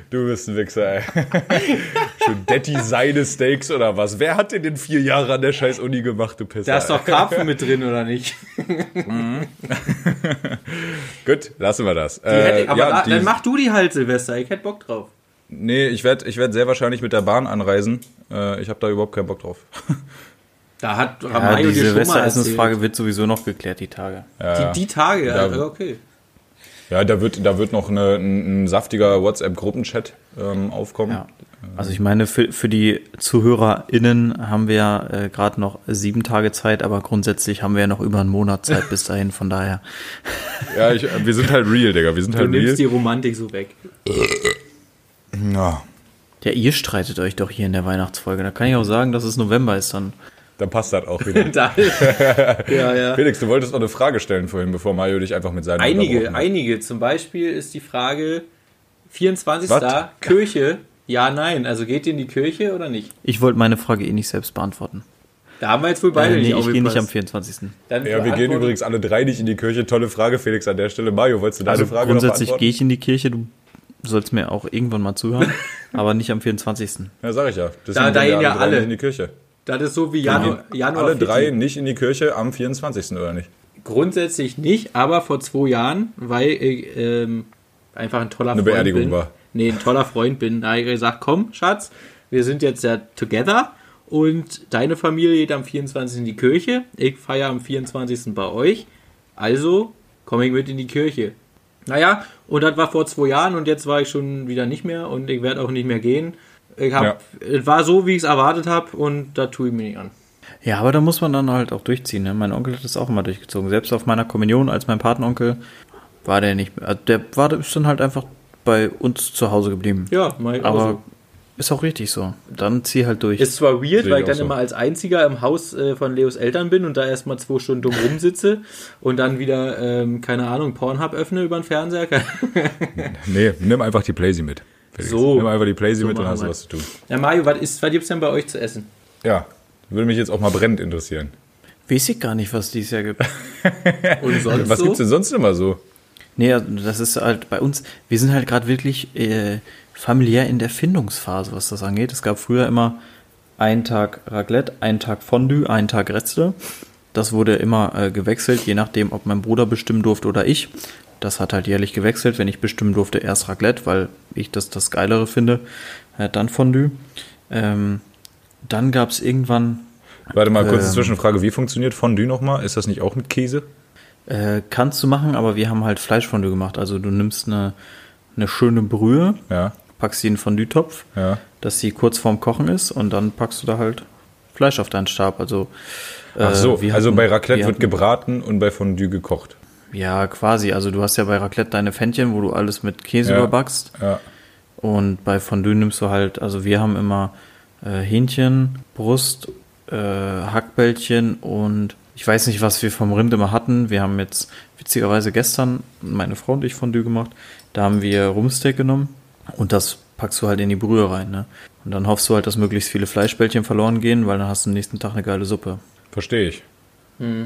Du bist ein Wichser, ey. Schön Daddy seine Steaks oder was? Wer hat denn den vier Jahre an der scheiß Uni gemacht, du Pisser?
Da ist doch Karpfen mit drin, oder nicht?
Gut, lassen wir das. Äh,
aber
ja,
da, dann mach du die halt, Silvester. Ich hätte Bock drauf.
Nee, ich werde ich werd sehr wahrscheinlich mit der Bahn anreisen. Äh, ich habe da überhaupt keinen Bock drauf.
Da hat
Ja,
Mario
die. Silvesteressensfrage wird sowieso noch geklärt, die Tage.
Ja,
Die, die Tage, ja,
Da-
okay.
ja da, wird, da wird noch eine, ein, ein saftiger WhatsApp-Gruppenchat ähm, aufkommen.
Ja. Also ich meine, für, für die ZuhörerInnen haben wir ja äh, gerade noch sieben Tage Zeit, aber grundsätzlich haben wir ja noch über einen Monat Zeit bis dahin, von daher.
Ja, ich, wir sind halt real, Digga. Wir sind
Du
halt real.
nimmst die Romantik so weg.
Ja,
Ja, ihr streitet euch doch hier in der Weihnachtsfolge. Da kann ich auch sagen, dass es November ist dann.
Dann passt das auch wieder.
Da, ja, ja.
Felix, du wolltest noch eine Frage stellen vorhin, bevor Mario dich einfach mit seinen
Einige, einige. Zum Beispiel ist die Frage 24.
Was?
Kirche. Ja, nein. Also geht ihr in die Kirche oder nicht?
Ich wollte meine Frage eh nicht selbst beantworten.
Da haben wir jetzt wohl beide
Äh, nee,
nicht
ich gehe nicht am
aufgepasst.
24.
Dann
Ja, wir gehen übrigens alle drei nicht in die Kirche. Tolle Frage, Felix, an der Stelle. Mario, wolltest du deine
Also
Frage
grundsätzlich
noch
gehe ich in die Kirche, du sollst mir auch irgendwann mal zuhören, aber nicht am 24.
Ja, sag ich ja. Deswegen
Da- da
gehen wir
gehen ja alle.
nicht in die Kirche.
Das ist so wie Januar, Januar
alle
Fitti.
drei nicht in die Kirche am 24. oder nicht?
Grundsätzlich nicht, aber vor zwei Jahren, weil ich ähm, einfach ein toller
Eine
Freund
Beerdigung
bin.
war.
Nee, ein toller Freund bin. Da habe ich gesagt, komm, Schatz, wir sind jetzt ja together und deine Familie geht am 24. in die Kirche. Ich feiere am 24. bei euch. Also komme ich mit in die Kirche. Naja, und das war vor zwei Jahren und jetzt war ich schon wieder nicht mehr und ich werde auch nicht mehr gehen. Ich hab,
Ja.
Es war so, wie ich es erwartet habe und da tue ich mir nicht an.
Ja, aber da muss man dann halt auch durchziehen. Ne? Mein Onkel hat das auch immer durchgezogen. Selbst auf meiner Kommunion als mein Patenonkel war der nicht mehr. also Der war ist dann halt einfach bei uns zu Hause geblieben.
Ja, mal
aber ist auch richtig so. Dann zieh halt durch.
Ist zwar weird, weil ich dann
so.
immer als Einziger im Haus äh, von Leos Eltern bin und da erstmal zwei Stunden dumm rumsitze und dann wieder, ähm, keine Ahnung, Pornhub öffne über den Fernseher.
Nee, nimm einfach die Playsee mit. Felix.
So.
Nimm einfach die Playsee
So
mit, dann
machen
hast du was zu tun.
ja, Mario, was, ist, was gibt's denn bei euch zu essen?
Ja, würde mich jetzt auch mal brennend interessieren.
Weiß ich gar nicht, was es dieses Jahr gibt.
Und sonst
Was
so?
gibt's denn sonst immer so?
Nee, das ist halt bei uns, wir sind halt gerade wirklich äh, familiär in der Findungsphase, was das angeht. Es gab früher immer einen Tag Raclette, einen Tag Fondue, einen Tag Rätsel. Das wurde immer äh, gewechselt, je nachdem, ob mein Bruder bestimmen durfte oder ich. Das hat halt jährlich gewechselt. Wenn ich bestimmen durfte, erst Raclette, weil ich das das Geilere finde, äh, dann Fondue. Ähm, dann gab es irgendwann
Warte mal, kurze
Ähm.
Zwischenfrage. Wie funktioniert Fondue nochmal? Ist das nicht auch mit Käse?
Äh, kannst du machen, aber wir haben halt Fleischfondue gemacht. Also du nimmst eine, eine schöne Brühe,
Ja,
packst sie in den Fondue-Topf,
ja.
dass sie kurz vorm Kochen ist und dann packst du da halt Fleisch auf deinen Stab. Also,
Ach
äh,
so,
wir
also
hatten-
bei Raclette
wir
wird
hatten-
gebraten und bei Fondue gekocht.
Ja, quasi. Also du hast ja bei Raclette deine Pfännchen, wo du alles mit Käse
Ja.
überbackst.
Ja.
Und bei Fondue nimmst du halt, also wir haben immer äh, Hähnchen, Brust, äh, Hackbällchen und ich weiß nicht, was wir vom Rind immer hatten. Wir haben jetzt witzigerweise gestern meine Frau und ich Fondue gemacht. Da haben wir Rumsteak genommen und das packst du halt in die Brühe rein. Ne? Und dann hoffst du halt, dass möglichst viele Fleischbällchen verloren gehen, weil dann hast du am nächsten Tag eine geile Suppe.
Verstehe ich.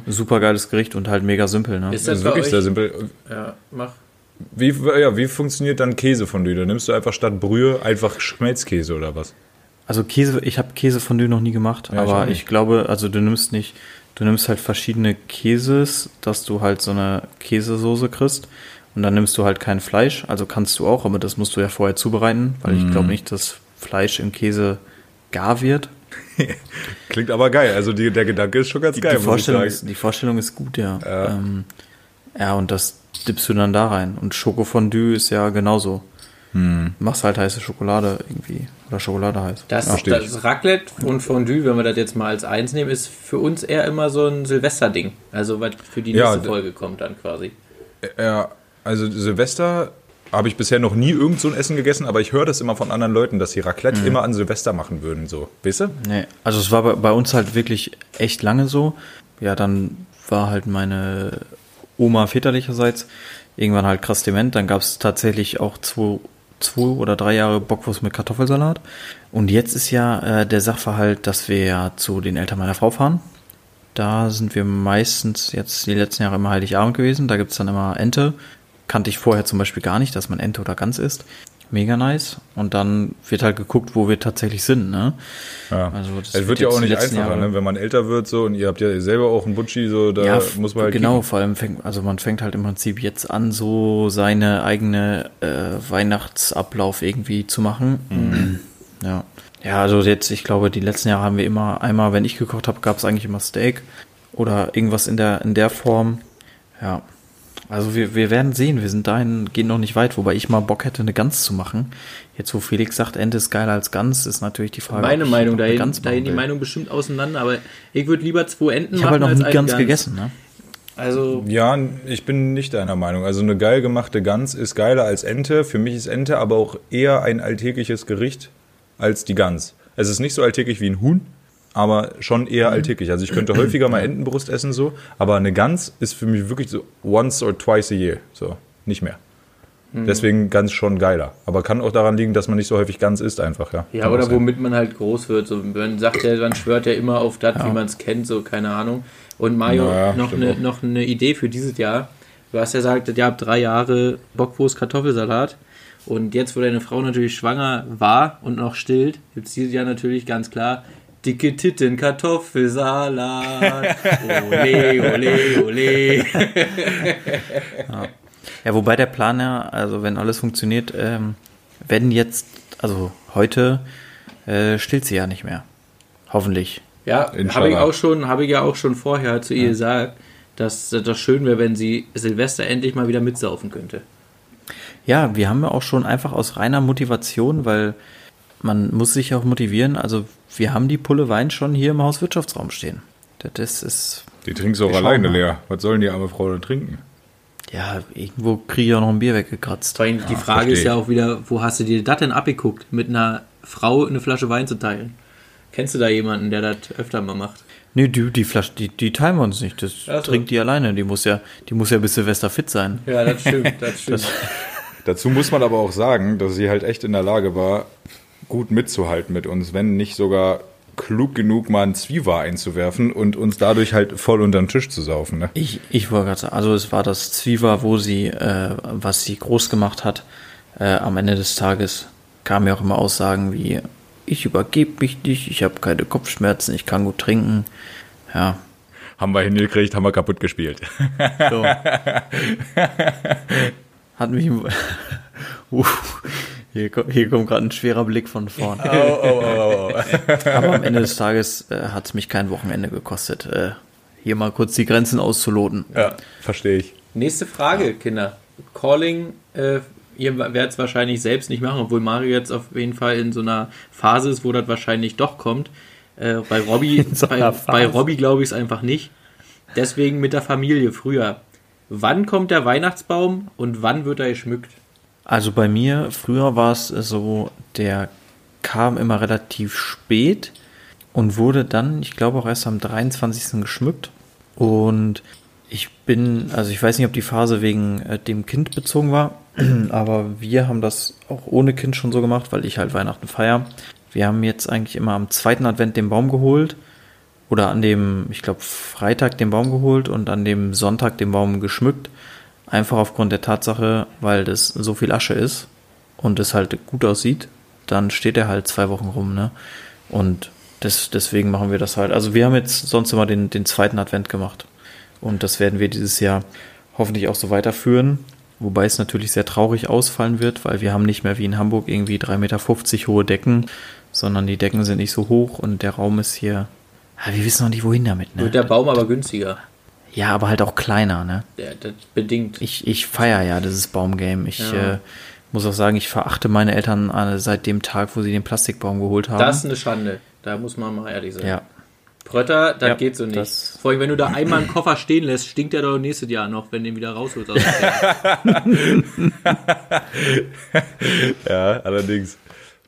Super geiles Gericht und halt mega simpel. Ne?
Ist
Das
das
ist
bei
wirklich
euch?
sehr simpel.
Ja, mach.
Wie, ja, wie funktioniert dann Käsefondue? Da nimmst du einfach statt Brühe einfach Schmelzkäse oder was?
Also Käse, ich habe Käsefondue noch nie gemacht,
Ja, ich
aber
nicht.
ich glaube, also du nimmst nicht, du nimmst halt verschiedene Käses, dass du halt so eine Käsesoße kriegst und dann nimmst du halt kein Fleisch, also kannst du auch, aber das musst du ja vorher zubereiten, weil ich
Mhm.
glaube nicht, dass Fleisch im Käse gar wird.
Klingt aber geil. Also die, der Gedanke ist schon ganz geil.
die,
muss ich
Vorstellung ist, die Vorstellung ist gut, ja.
Ja.
Ähm, ja, und das dippst du dann da rein. Und Schokofondue ist ja genauso.
Hm.
Machst halt heiße Schokolade irgendwie. Oder Schokolade heiß.
Das,
ja.
das Raclette und Fondue, wenn wir das jetzt mal als eins nehmen, ist für uns eher immer so ein Silvesterding. Also was für die
Ja,
nächste
d-
Folge kommt dann quasi.
Ja, also Silvester habe ich bisher noch nie irgend so ein Essen gegessen, aber ich höre das immer von anderen Leuten, dass sie Raclette
Mhm.
immer an Silvester machen würden. So, weißt du?
Nee, also es war bei, bei uns halt wirklich echt lange so. Ja, dann war halt meine Oma väterlicherseits irgendwann halt krass dement. Dann gab es tatsächlich auch zwei, zwei oder drei Jahre Bockwurst mit Kartoffelsalat. Und jetzt ist ja äh, der Sachverhalt, dass wir ja zu den Eltern meiner Frau fahren. Da sind wir meistens jetzt die letzten Jahre immer Heiligabend gewesen. Da gibt's dann immer Ente. Kannte ich vorher zum Beispiel gar nicht, dass man Ente oder Gans isst. mega nice. Und dann wird halt geguckt, wo wir tatsächlich sind, ne?
Ja.
Also das
es wird
wird
ja auch nicht einfacher, ne? wenn man älter wird so und ihr habt ja selber auch einen Butchi, so da
ja,
muss man halt
genau,
kicken.
vor allem fängt, also man fängt halt im Prinzip jetzt an, so seine eigene äh, Weihnachtsablauf irgendwie zu machen.
Mhm.
Ja. Ja, also jetzt, ich glaube, die letzten Jahre haben wir immer einmal, wenn ich gekocht habe, gab es eigentlich immer Steak oder irgendwas in der, in der Form. Ja. Also wir, wir werden sehen, wir sind dahin, gehen noch nicht weit, wobei ich mal Bock hätte, eine Gans zu machen. Jetzt, wo Felix sagt, Ente ist geiler als Gans, ist natürlich die Frage.
Meine
ich
Meinung, dahin
machen
die
will.
Meinung bestimmt auseinander, aber ich würde lieber zwei Enten
Ich
machen
habe halt noch
als
nie
eine
Gans
Gans.
gegessen, ne?
Also,
Ja, ich bin nicht deiner Meinung. Also eine geil gemachte Gans ist geiler als Ente. Für mich ist Ente aber auch eher ein alltägliches Gericht als die Gans. Es ist nicht so alltäglich wie ein Huhn, aber schon eher alltäglich. Also ich könnte häufiger mal Entenbrust essen so, aber eine Gans ist für mich wirklich so once or twice a year, so nicht mehr. Deswegen Gans schon geiler. Aber kann auch daran liegen, dass man nicht so häufig Gans isst einfach, ja.
ja,
Kann
oder womit man halt groß wird. So, man sagt ja, man schwört ja immer auf das, wie man es kennt, so keine Ahnung. Und Mario,
Naja,
noch, eine, noch eine Idee für dieses Jahr. Du hast ja gesagt, ihr habt drei Jahre Bockwurst, Kartoffelsalat. Und jetzt, wo deine Frau natürlich schwanger war und noch stillt, gibt es dieses Jahr natürlich ganz klar dicke Titten, Kartoffelsalat. Ole, ole, ole.
Ja, wobei der Plan ja, also wenn alles funktioniert, ähm, werden jetzt, also heute äh, stillt sie ja nicht mehr. Hoffentlich.
Ja, habe ich auch schon, habe ich ja auch schon vorher zu ihr gesagt, dass das schön wäre, wenn sie Silvester endlich mal wieder mitsaufen könnte.
Ja, wir haben ja auch schon einfach aus reiner Motivation, weil man muss sich auch motivieren. Also wir haben die Pulle Wein schon hier im Hauswirtschaftsraum stehen. Das ist,
Die trinkst du auch alleine
mal.
leer. Was sollen die arme Frau denn trinken?
ja, irgendwo kriege ich auch noch ein Bier weggekratzt.
Vor allem die Frage
verstehe
ist ja auch wieder, wo hast du dir das denn abgeguckt, mit einer Frau eine Flasche Wein zu teilen? Kennst du da jemanden, der das öfter mal macht?
Nee, die, die Flasche, die, die teilen wir uns nicht. Das
so.
trinkt die alleine. Die muss ja, die muss ja bis Silvester fit sein.
Ja, das stimmt, das stimmt.
Dazu muss man aber auch sagen, dass sie halt echt in der Lage war, gut mitzuhalten mit uns, wenn nicht sogar klug genug, mal einen Zwieber einzuwerfen und uns dadurch halt voll unter den Tisch zu saufen. Ne?
Ich, ich wollte gerade sagen, also es war das Zwiever, wo sie, äh, was sie groß gemacht hat, äh, am Ende des Tages kamen ja auch immer Aussagen wie, ich übergebe mich nicht, ich habe keine Kopfschmerzen, ich kann gut trinken. Ja,
Haben wir hingekriegt, haben wir kaputt gespielt.
so. Hat mich. Uff, hier, hier kommt gerade ein schwerer Blick von vorn.
oh, oh, oh, oh.
Aber am Ende des Tages äh, hat es mich kein Wochenende gekostet, äh, hier mal kurz die Grenzen auszuloten.
Ja, verstehe ich.
Nächste Frage, Kinder. Calling, äh, ihr werdet es wahrscheinlich selbst nicht machen, obwohl Mario jetzt auf jeden Fall in so einer Phase ist, wo das wahrscheinlich doch kommt. Äh, bei Robby,
so
bei, bei. Robby glaube ich es einfach nicht. Deswegen mit der Familie früher. Wann kommt der Weihnachtsbaum und wann wird er geschmückt?
Also bei mir, früher war es so, der kam immer relativ spät und wurde dann, ich glaube auch erst am 23. geschmückt. Und ich bin, also ich weiß nicht, ob die Phase wegen äh, dem Kind bezogen war, aber wir haben das auch ohne Kind schon so gemacht, weil ich halt Weihnachten feier. Wir haben jetzt eigentlich immer am zweiten Advent den Baum geholt oder an dem, ich glaube, Freitag den Baum geholt und an dem Sonntag den Baum geschmückt. Einfach aufgrund der Tatsache, weil das so viel Asche ist und es halt gut aussieht, dann steht er halt zwei Wochen rum, ne? Und das, deswegen machen wir das halt. Also wir haben jetzt sonst immer den, den zweiten Advent gemacht. Und das werden wir dieses Jahr hoffentlich auch so weiterführen. Wobei es natürlich sehr traurig ausfallen wird, weil wir haben nicht mehr wie in Hamburg irgendwie 3,50 Meter hohe Decken, sondern die Decken sind nicht so hoch und der Raum ist hier. Ja, wir wissen noch nicht, wohin damit, ne?
Wird der Baum aber günstiger.
Ja, aber halt auch kleiner, ne?
Der, das bedingt.
Ich, ich feiere ja dieses Baumgame. Ich
Ja.
äh, muss auch sagen, ich verachte meine Eltern äh, seit dem Tag, wo sie den Plastikbaum geholt haben.
Das ist eine Schande. Da muss man mal ehrlich sein.
ja.
Prötter, das
Ja,
geht so nicht. Vor allem, wenn du da einmal einen Koffer stehen lässt, stinkt der doch nächstes Jahr noch, wenn du ihn wieder rausholst. aus dem Keller.
Ja, allerdings.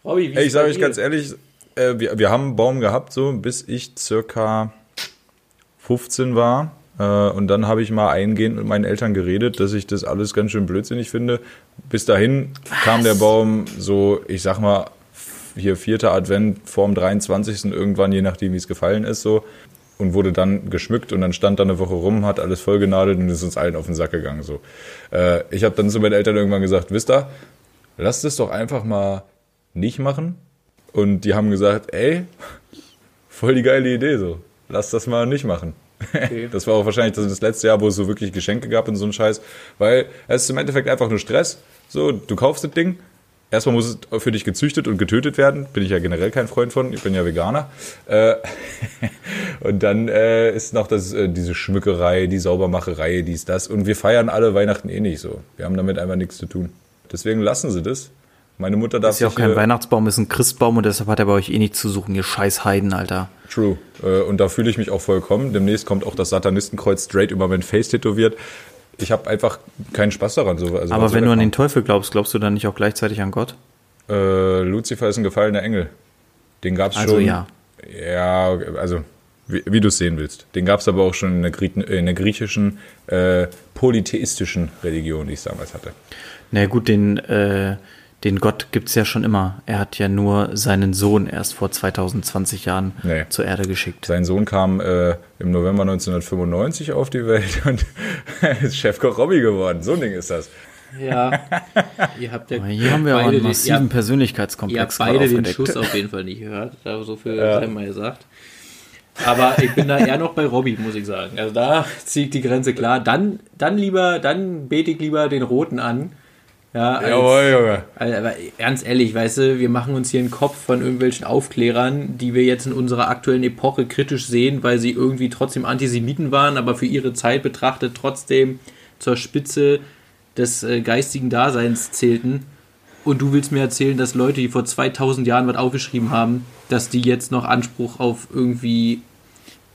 Robby, wie
Ey,
ist
ich sage euch ganz ehrlich, äh, wir, wir haben einen Baum gehabt, so bis ich circa 15 war. Äh, und dann habe ich mal eingehend mit meinen Eltern geredet, dass ich das alles ganz schön blödsinnig finde. Bis dahin kam der Baum so, ich sag mal, hier vierter Advent vorm 23. irgendwann, je nachdem, wie es gefallen ist, so. Und wurde dann geschmückt und dann stand da eine Woche rum, hat alles vollgenadelt und ist uns allen auf den Sack gegangen. So. Äh, ich habe dann zu meinen Eltern irgendwann gesagt, wisst ihr, lasst es doch einfach mal nicht machen. Und die haben gesagt, ey, voll die geile Idee so. Lass das mal nicht machen. Okay. Das war auch wahrscheinlich das letzte Jahr, wo es so wirklich Geschenke gab und so einen Scheiß. Weil es ist im Endeffekt einfach nur Stress. So, du kaufst das Ding, Erstmal muss es für dich gezüchtet und getötet werden. Bin ich ja generell kein Freund von. Ich bin ja Veganer. Äh, und dann äh, ist noch das, äh, diese Schmückerei, die Saubermacherei, dies, das. Und wir feiern alle Weihnachten eh nicht so. Wir haben damit einfach nichts zu tun. Deswegen lassen sie das. Meine Mutter darf
Ist ja auch kein Weihnachtsbaum, ist ein Christbaum und deshalb hat er bei euch eh nichts zu suchen, ihr scheiß Heiden, Alter.
True. Und da fühle ich mich auch vollkommen. Demnächst kommt auch das Satanistenkreuz straight über mein Face tätowiert ich habe einfach keinen Spaß daran. So,
also Aber wenn du an den Teufel glaubst, glaubst du dann nicht auch gleichzeitig an Gott?
Äh, Lucifer ist ein gefallener Engel. Den gab es
also,
schon.
ja.
Ja, also wie, wie du es sehen willst. Den gab es aber auch schon in der, Grie in der griechischen äh, polytheistischen Religion, die ich damals hatte.
Na gut, den äh, den Gott gibt es ja schon immer. Er hat ja nur seinen Sohn erst vor 2020 Jahren nee. zur Erde geschickt.
Sein Sohn kam äh, im November 1995 auf die Welt und ist Chefkoch Robby geworden. So ein Ding ist das.
Ja, ihr habt ja
Hier haben wir auch einen massiven den, Persönlichkeitskomplex.
Ihr habt beide den Schuss auf jeden Fall nicht gehört. Da so viel ja. mal gesagt. Aber ich bin da eher noch bei Robby, muss ich sagen. Also da zieht die Grenze klar. Dann, dann lieber, dann bete ich lieber den Roten an ja, als, Jawohl, Junge. Aber ganz ehrlich, weißt du, wir machen uns hier einen Kopf von irgendwelchen Aufklärern, die wir jetzt in unserer aktuellen Epoche kritisch sehen, weil sie irgendwie trotzdem Antisemiten waren, aber für ihre Zeit betrachtet trotzdem zur Spitze des äh, geistigen Daseins zählten. Und du willst mir erzählen, dass Leute, die vor 2000 Jahren was aufgeschrieben haben, dass die jetzt noch Anspruch auf irgendwie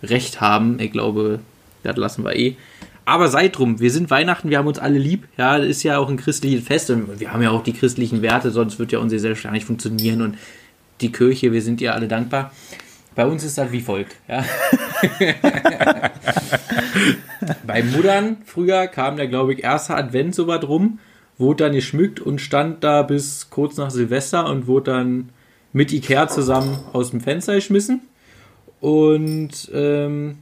Recht haben. Ich glaube, das lassen wir eh. Aber seid drum, wir sind Weihnachten, wir haben uns alle lieb. Ja, das ist ja auch ein christliches Fest und wir haben ja auch die christlichen Werte, sonst wird ja unsere Gesellschaft gar nicht funktionieren und die Kirche, wir sind ja alle dankbar. Bei uns ist das wie folgt. Ja. Bei Muttern früher kam der, glaube ich, erste Advent so was rum, wurde dann geschmückt und stand da bis kurz nach Silvester und wurde dann mit Ikea zusammen aus dem Fenster geschmissen. Und ähm,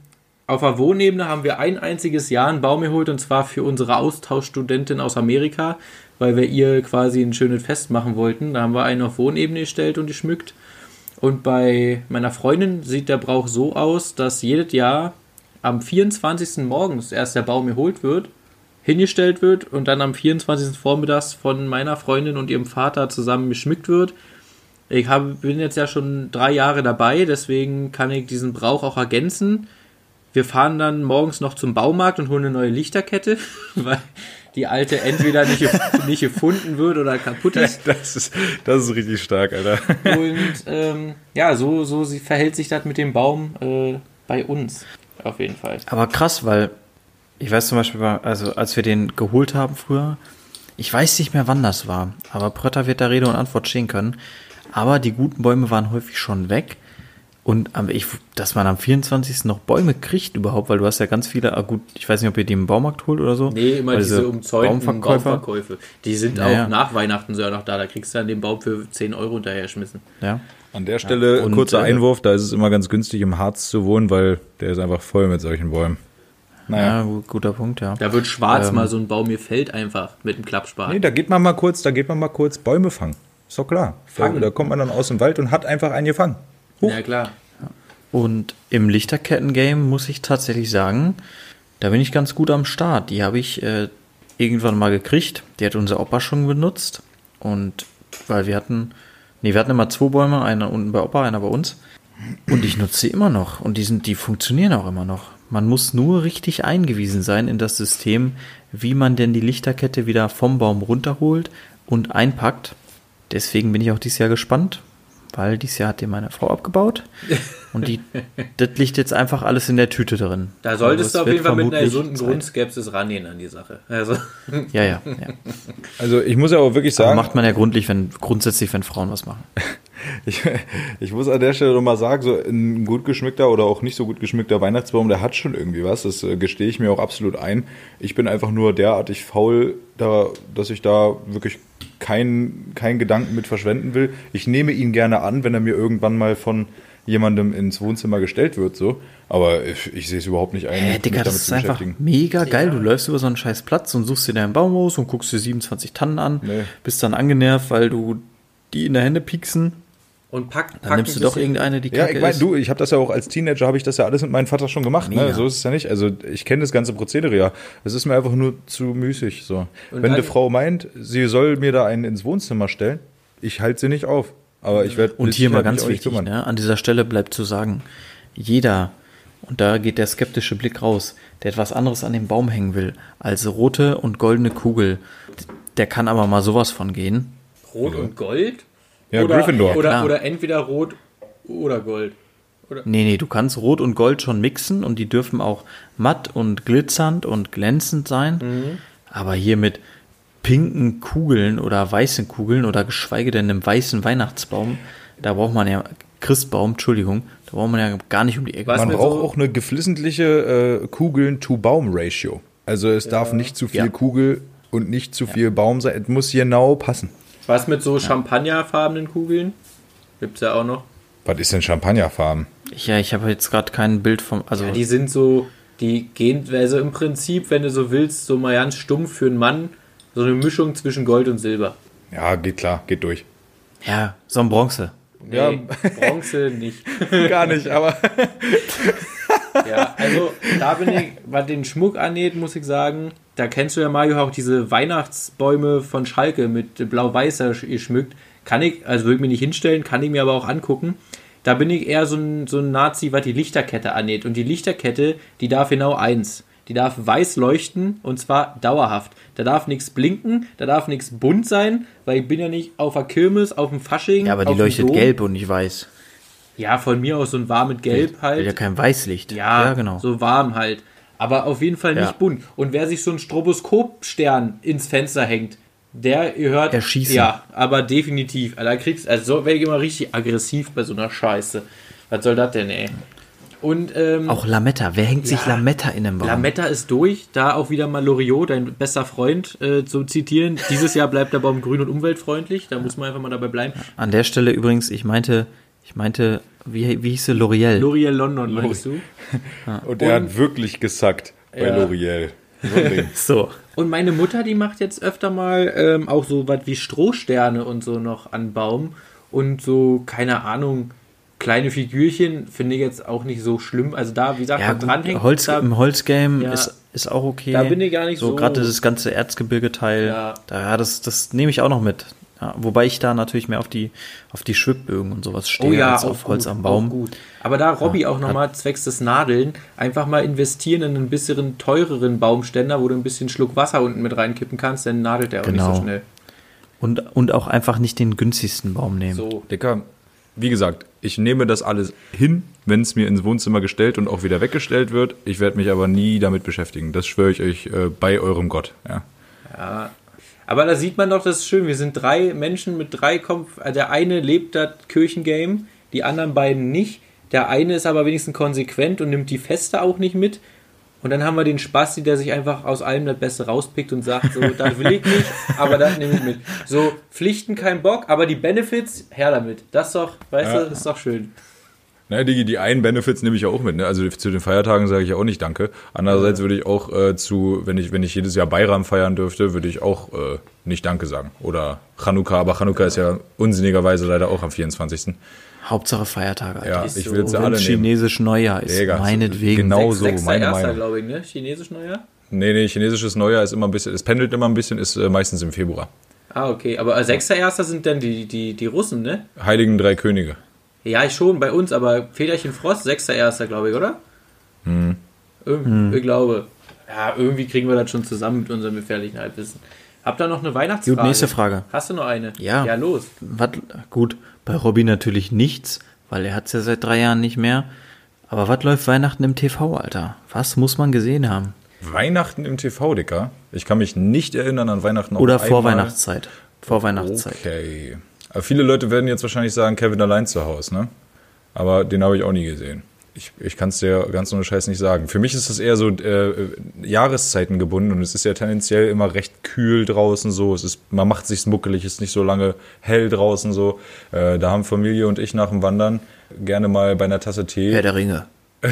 auf der Wohnebene haben wir ein einziges Jahr einen Baum geholt und zwar für unsere Austauschstudentin aus Amerika, weil wir ihr quasi ein schönes Fest machen wollten. Da haben wir einen auf Wohnebene gestellt und geschmückt. Und bei meiner Freundin sieht der Brauch so aus, dass jedes Jahr am 24. morgens erst der Baum geholt wird, hingestellt wird und dann am 24. vormittags von meiner Freundin und ihrem Vater zusammen geschmückt wird. Ich hab, bin jetzt ja schon drei Jahre dabei, deswegen kann ich diesen Brauch auch ergänzen. Wir fahren dann morgens noch zum Baumarkt und holen eine neue Lichterkette, weil die alte entweder nicht, nicht gefunden wird oder kaputt ist.
Das ist, das ist richtig stark, Alter.
Und ähm, ja, so, so verhält sich das mit dem Baum äh, bei uns auf jeden Fall.
Aber krass, weil ich weiß zum Beispiel, also als wir den geholt haben früher, ich weiß nicht mehr, wann das war, aber Prötter wird da Rede und Antwort stehen können. Aber die guten Bäume waren häufig schon weg und ich, dass man am 24. noch Bäume kriegt überhaupt, weil du hast ja ganz viele, ah gut, ich weiß nicht, ob ihr die im Baumarkt holt oder so.
Nee, immer diese, diese umzäunten Baumverkäufe. Die sind naja. auch nach Weihnachten so noch da. Da kriegst du dann den Baum für 10 Euro hinterher schmissen.
Ja.
An der Stelle ja. Und, kurzer äh, Einwurf, da ist es immer ganz günstig im Harz zu wohnen, weil der ist einfach voll mit solchen Bäumen.
Naja, ja, guter Punkt, ja.
Da wird schwarz ähm, mal so ein Baum, mir fällt einfach mit dem Klappspat.
Nee, da geht man mal kurz, da geht man mal kurz Bäume fangen. Ist doch klar. Fangen. Da kommt man dann aus dem Wald und hat einfach einen gefangen.
Huch. Ja, klar.
Und im Lichterketten-Game muss ich tatsächlich sagen, da bin ich ganz gut am Start. Die habe ich äh, irgendwann mal gekriegt. Die hat unser Opa schon benutzt. Und weil wir hatten, nee, wir hatten immer zwei Bäume, einer unten bei Opa, einer bei uns. Und ich nutze sie immer noch. Und die sind, die funktionieren auch immer noch. Man muss nur richtig eingewiesen sein in das System, wie man denn die Lichterkette wieder vom Baum runterholt und einpackt. Deswegen bin ich auch dieses Jahr gespannt, weil dieses Jahr hat dir meine Frau abgebaut. Und die, das liegt jetzt einfach alles in der Tüte drin.
Da solltest also, du auf jeden Fall mit einer gesunden Grundskepsis rangehen an die Sache. Also.
Ja, ja, ja.
Also ich muss ja auch wirklich sagen.
Aber macht man ja grundlich, wenn, grundsätzlich, wenn Frauen was machen.
Ich, ich muss an der Stelle nochmal sagen, so ein gut geschmückter oder auch nicht so gut geschmückter Weihnachtsbaum, der hat schon irgendwie was. Das äh, gestehe ich mir auch absolut ein. Ich bin einfach nur derartig faul, da, dass ich da wirklich keinen kein Gedanken mit verschwenden will. Ich nehme ihn gerne an, wenn er mir irgendwann mal von jemandem ins Wohnzimmer gestellt wird, so. Aber ich, ich sehe es überhaupt nicht ein,
Hey, Digga,
damit
das ist
zu
einfach mega geil. Du läufst über so einen scheiß Platz und suchst dir deinen Baum aus und guckst dir 27 Tannen an,
Nee.
bist dann angenervt, weil du die in der Hände pieksen.
Und pack,
Dann nimmst du doch irgendeine, die
Ja,
kacke
ich meine,
ist.
du, ich habe das ja auch als Teenager, habe ich das ja alles mit meinem Vater schon gemacht. Ne? So ist es ja nicht. Also ich kenne das ganze Prozedere ja. Es ist mir einfach nur zu müßig. So.
Und
Wenn die Frau meint, sie soll mir da einen ins Wohnzimmer stellen, ich halte sie nicht auf. Aber ich werde
Und hier mal ganz wichtig, ne? an dieser Stelle bleibt zu sagen, jeder, und da geht der skeptische Blick raus, der etwas anderes an dem Baum hängen will, als rote und goldene Kugel, der kann aber mal sowas von gehen.
Rot und Gold?
Ja,
oder,
Gryffindor.
Oder,
Klar.
oder entweder Rot oder Gold.
Nee, nee, du kannst Rot und Gold schon mixen und die dürfen auch matt und glitzernd und glänzend sein.
Mhm.
Aber hier mit pinken Kugeln oder weißen Kugeln oder geschweige denn einem weißen Weihnachtsbaum, da braucht man ja, Christbaum, Entschuldigung, da braucht man ja gar nicht um die Ecke.
Man braucht
so-
auch eine geflissentliche äh, Kugeln-to-Baum-Ratio. Also es darf nicht zu viel
Ja.
Kugel und nicht zu viel Baum sein. Es muss genau passen.
Was mit so champagnerfarbenen Kugeln? Gibt's ja auch noch.
Was ist denn Champagnerfarben?
Ja, ich habe jetzt gerade kein Bild vom, also
Ja, die sind so, die gehen, also im Prinzip, wenn du so willst, so mal ganz stumpf für einen Mann, so eine Mischung zwischen Gold und Silber.
Ja, geht klar, geht durch.
ja, so ein Bronze.
Nee,
Ja.
Bronze nicht.
Gar nicht, aber
Ja, also da bin ich, was den Schmuck angeht, muss ich sagen, da kennst du ja Mario auch diese Weihnachtsbäume von Schalke mit blau-weißer geschmückt. Kann ich, also würde ich mir nicht hinstellen, kann ich mir aber auch angucken. Da bin ich eher so ein, so ein Nazi, was die Lichterkette angeht. Und die Lichterkette, die darf genau eins. Die darf weiß leuchten und zwar dauerhaft. Da darf nichts blinken, da darf nichts bunt sein, weil ich bin ja nicht auf der Kirmes, auf dem Fasching.
Ja, aber die leuchtet
Dom.
gelb und nicht weiß.
Ja, von mir aus so ein warmes Gelb halt.
Will ja kein Weißlicht.
Ja,
genau.
so warm halt. Aber auf jeden Fall nicht
Ja.
bunt. Und wer sich so einen Stroboskopstern ins Fenster hängt, der hört.
Erschießen.
Ja, aber definitiv. Also Da kriegst also so werde ich immer richtig aggressiv bei so einer Scheiße. Was soll das denn, ey? Und ähm,
Auch Lametta. Wer hängt sich
Ja.
Lametta in den Baum?
Lametta ist durch. Da auch wieder mal Loriot, dein bester Freund, äh, zu zitieren. Dieses Jahr bleibt der Baum grün und umweltfreundlich. Da muss man einfach mal dabei bleiben.
An der Stelle übrigens, ich meinte, ich meinte, wie, wie hieß sie? L'Oreal.
L'Oreal London, meinst du?
und er hat wirklich gesackt bei
Ja.
L'Oreal. So.
Und meine Mutter, die macht jetzt öfter mal ähm, auch so was wie Strohsterne und so noch an Baum. Und so, keine Ahnung, kleine Figürchen finde ich jetzt auch nicht so schlimm. Also da, wie gesagt,
Ja,
dranhängt.
Holz,
da,
im Holzgame
Ja.
ist, ist auch okay.
Da bin ich gar nicht so-
gerade das ganze Erzgebirgeteil.
Ja.
Da, ja, das, das nehme ich auch noch mit. Ja, wobei ich da natürlich mehr auf die, auf die Schwibbögen und sowas stehe,
oh ja,
als auf Holz
gut,
am Baum.
Auch gut. Aber da Robby auch nochmal zwecks des Nadeln einfach mal investieren in einen bisschen teureren Baumständer, wo du ein bisschen Schluck Wasser unten mit reinkippen kannst, dann nadelt der auch nicht
Genau.
so schnell.
Und, und auch einfach nicht den günstigsten Baum nehmen.
So.
Dicker, wie gesagt, ich nehme das alles hin, wenn es mir ins Wohnzimmer gestellt und auch wieder weggestellt wird. Ich werde mich aber nie damit beschäftigen. Das schwöre ich euch äh, bei eurem Gott. Ja.
Aber da sieht man doch, das ist schön. Wir sind drei Menschen mit drei Kopf. äh, Der eine lebt das Kirchengame, die anderen beiden nicht. Der eine ist aber wenigstens konsequent und nimmt die Feste auch nicht mit. Und dann haben wir den Spasti, der sich einfach aus allem das Beste rauspickt und sagt, so, das will ich nicht, aber das nehme ich mit. So, Pflichten kein Bock, aber die Benefits, her damit. Das ist doch, weißt
Ja.
du, ist doch schön.
Na, die, die einen Benefits nehme ich ja auch mit. Ne? Also zu den Feiertagen sage ich ja auch nicht Danke. Andererseits würde ich auch äh, zu, wenn ich, wenn ich jedes Jahr Bayram feiern dürfte, würde ich auch äh, nicht Danke sagen. Oder Chanukka, aber Chanukka ist ja unsinnigerweise leider auch am 24.
Hauptsache Feiertage, Alter.
Ja,
ist
ich
so.
will sie
Wenn
alle nehmen.
chinesisch Neujahr ist,
Digga,
meinetwegen.
genau so,
Sechster,
meine
Erster,
Meinung.
glaube ich, ne? Chinesisch Neujahr?
Nee, nee, chinesisches Neujahr ist immer ein bisschen, es pendelt immer ein bisschen, ist äh, meistens im Februar.
Ah, okay. Aber äh, Sechster, Erster sind dann die, die, die Russen, ne?
Heiligen drei Könige.
Ja, ich schon, bei uns, aber Federchen Frost, sechster Erster, glaube ich, oder?
Hm.
Irgendwie, Ich glaube. Ja, irgendwie kriegen wir das schon zusammen mit unserem gefährlichen Halbwissen. Habt ihr noch eine Weihnachtsfrage?
Gut, nächste Frage.
Hast du noch eine?
Ja.
Ja, los.
Was, gut, bei Robby natürlich nichts, weil er hat es ja seit drei Jahren nicht mehr. Aber was läuft Weihnachten im TV, Alter? Was muss man gesehen haben?
Weihnachten im TV, Dicker. Ich kann mich nicht erinnern an Weihnachten auch
Oder
einmal.
Vorweihnachtszeit. Vorweihnachtszeit.
Okay. Aber viele Leute werden jetzt wahrscheinlich sagen, Kevin allein zu Hause, ne? Aber den habe ich auch nie gesehen. Ich, ich kann es dir ganz ohne Scheiß nicht sagen. Für mich ist das eher so äh, Jahreszeiten gebunden und es ist ja tendenziell immer recht kühl draußen so. Es ist, man macht sich muckelig, ist nicht so lange hell draußen so. Äh, da haben Familie und ich nach dem Wandern gerne mal bei einer Tasse Tee.
Herr der Ringe.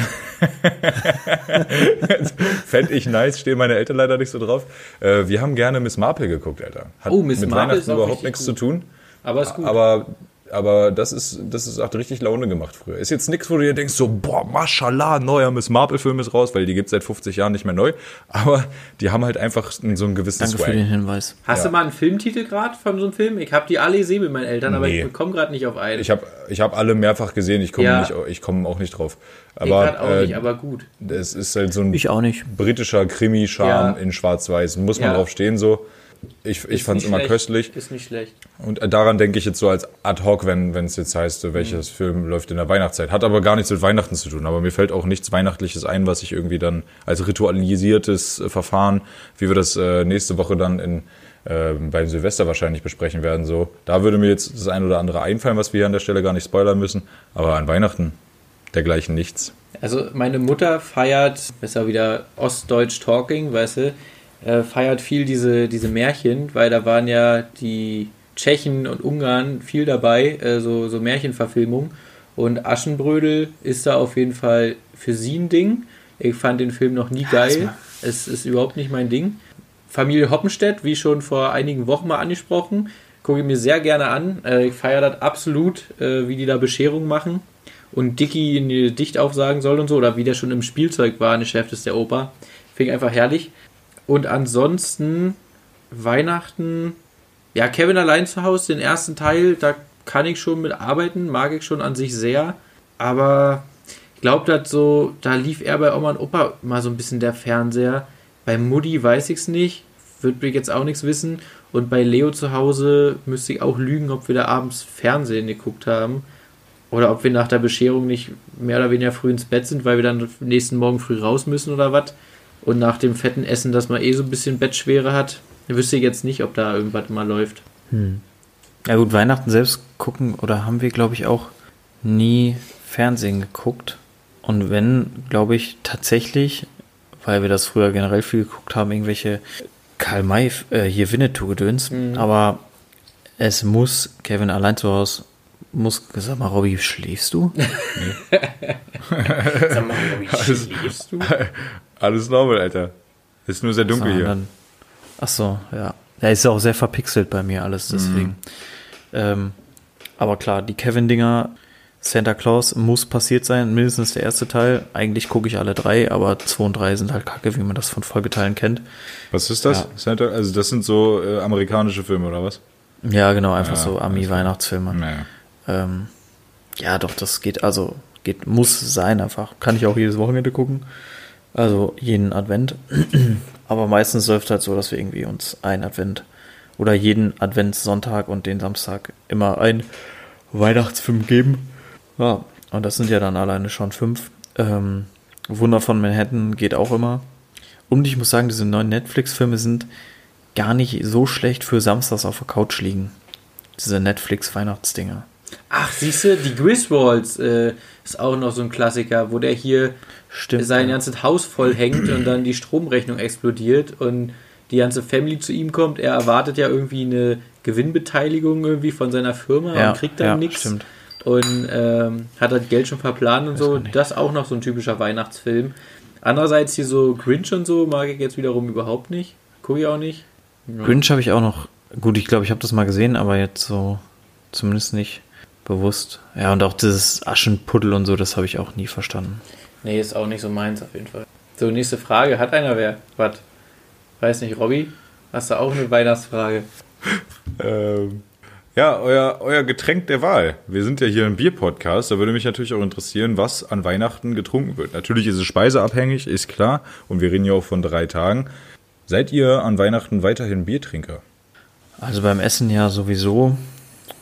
Fände ich nice, stehen meine Eltern leider nicht so drauf. Äh, wir haben gerne Miss Marple geguckt, Alter. Hat
Oh, Miss
mit
Marple
Weihnachten
ist auch
überhaupt nichts
gut.
zu tun.
Aber ist gut.
Aber, aber das ist, das ist auch richtig Laune gemacht früher. Ist jetzt nichts, wo du dir denkst, so, boah, mashallah, neuer Miss Marple-Film ist raus, weil die gibt seit 50 Jahren nicht mehr neu. Aber die haben halt einfach so einen gewissen
Danke für
Swag.
den Hinweis.
Hast
Ja.
du mal einen Filmtitel gerade von so einem Film? Ich habe die alle gesehen mit meinen Eltern, aber
Nee.
ich komme gerade nicht auf einen.
Ich habe ich hab alle mehrfach gesehen, ich komme
Ja.
nicht, ich komme auch nicht drauf.
Ich
Aber,
grad auch
äh,
nicht, aber gut.
es ist halt so ein
Ich auch nicht.
britischer Krimi-Charme
Ja.
in Schwarz-Weiß. Muss man
Ja.
drauf stehen so. Ich, ich fand es immer
schlecht.
köstlich.
Ist nicht schlecht.
Und daran denke ich jetzt so als ad hoc, wenn es jetzt heißt, welches Film läuft in der Weihnachtszeit. Hat aber gar nichts mit Weihnachten zu tun. Aber mir fällt auch nichts Weihnachtliches ein, was ich irgendwie dann als ritualisiertes äh, Verfahren, wie wir das äh, nächste Woche dann in äh, beim Silvester wahrscheinlich besprechen werden. So, da würde mir jetzt das ein oder andere einfallen, was wir hier an der Stelle gar nicht spoilern müssen. Aber an Weihnachten dergleichen nichts.
Also meine Mutter feiert, ja wieder Ostdeutsch Talking, weißt du, äh, feiert viel diese, diese Märchen, weil da waren ja die Tschechen und Ungarn viel dabei, äh, so, so Märchenverfilmungen. Und Aschenbrödel ist da auf jeden Fall für sie ein Ding. Ich fand den Film noch nie geil. Es ist überhaupt nicht mein Ding. Familie Hoppenstedt, wie schon vor einigen Wochen mal angesprochen, gucke ich mir sehr gerne an. Äh, ich feiere das absolut, äh, wie die da Bescherung machen und Dicky ein Gedicht aufsagen soll und so, oder wie der schon im Spielzeug war, ein Chef des der Oper. Finde ich einfach herrlich. Und ansonsten Weihnachten, ja, Kevin allein zu Hause, den ersten Teil, da kann ich schon mit arbeiten, mag ich schon an sich sehr, aber ich glaube, dass so, da lief er bei Oma und Opa mal so ein bisschen der Fernseher. Bei Mutti weiß ich es nicht, würde ich jetzt auch nichts wissen. Und bei Leo zu Hause müsste ich auch lügen, ob wir da abends Fernsehen geguckt haben. Oder ob wir nach der Bescherung nicht mehr oder weniger früh ins Bett sind, weil wir dann nächsten Morgen früh raus müssen oder was. Und nach dem fetten Essen, dass man eh so ein bisschen Bettschwere hat, wüsste ich jetzt nicht, ob da irgendwas mal läuft.
Ja gut, Weihnachten selbst gucken oder haben wir, glaube ich, auch nie Fernsehen geguckt. Und wenn, glaube ich, tatsächlich, weil wir das früher generell viel geguckt haben, irgendwelche Karl May, äh, hier Winnetou-Gedöns. Aber es muss, Kevin allein zu Hause, muss, sag mal, Robby, schläfst du?
Sag mal, wie schläfst du?
Alles normal, Alter. Ist nur sehr dunkel
So,
hier.
dann- Ach so, ja. Ja, ist auch sehr verpixelt bei mir alles, deswegen. Ähm, aber klar, die Kevin-Dinger, Santa Claus muss passiert sein, mindestens der erste Teil. Eigentlich gucke ich alle drei, aber zwei und drei sind halt kacke, wie man das von Folgeteilen kennt.
Was ist das?
Ja.
Santa, also das sind so äh, amerikanische Filme oder was?
Ja, genau, einfach
Ja,
so Ami-Weihnachtsfilme.
Naja.
Ähm, ja, doch, das geht, also, geht, muss sein einfach. Kann ich auch jedes Wochenende gucken. Also jeden Advent. Aber meistens läuft halt so, dass wir irgendwie uns ein Advent oder jeden Adventssonntag und den Samstag immer ein Weihnachtsfilm geben. Ja, und das sind ja dann alleine schon fünf. Ähm, Wunder von Manhattan geht auch immer. Und ich muss sagen, diese neuen Netflix-Filme sind gar nicht so schlecht für Samstags auf der Couch liegen. Diese Netflix-Weihnachtsdinger.
Ach, siehst du, die Griswolds äh, ist auch noch so ein Klassiker, wo der hier
Stimmt.
sein
ja.
ganzes Haus voll hängt und dann die Stromrechnung explodiert und die ganze Family zu ihm kommt. Er erwartet ja irgendwie eine Gewinnbeteiligung irgendwie von seiner Firma
Ja,
und kriegt dann
ja,
nichts.
stimmt.
Und ähm, hat das Geld schon verplant und so. Das ist auch noch so ein typischer Weihnachtsfilm. Andererseits hier so Grinch und so mag ich jetzt wiederum überhaupt nicht. Gucke ich auch nicht.
Grinch habe ich auch noch. Gut, ich glaube, ich habe das mal gesehen, aber jetzt so zumindest nicht bewusst. Ja, und auch dieses Aschenputtel und so, das habe ich auch nie verstanden.
Nee, ist auch nicht so meins auf jeden Fall. So, nächste Frage. Hat einer wer? Was? Weiß nicht, Robby? Hast du auch eine Weihnachtsfrage?
Ähm, ja, euer, euer Getränk der Wahl. Wir sind ja hier ein Bier-Podcast. Da würde mich natürlich auch interessieren, was an Weihnachten getrunken wird. Natürlich ist es speiseabhängig, ist klar. Und wir reden ja auch von drei Tagen. Seid ihr an Weihnachten weiterhin Biertrinker?
Also beim Essen ja sowieso,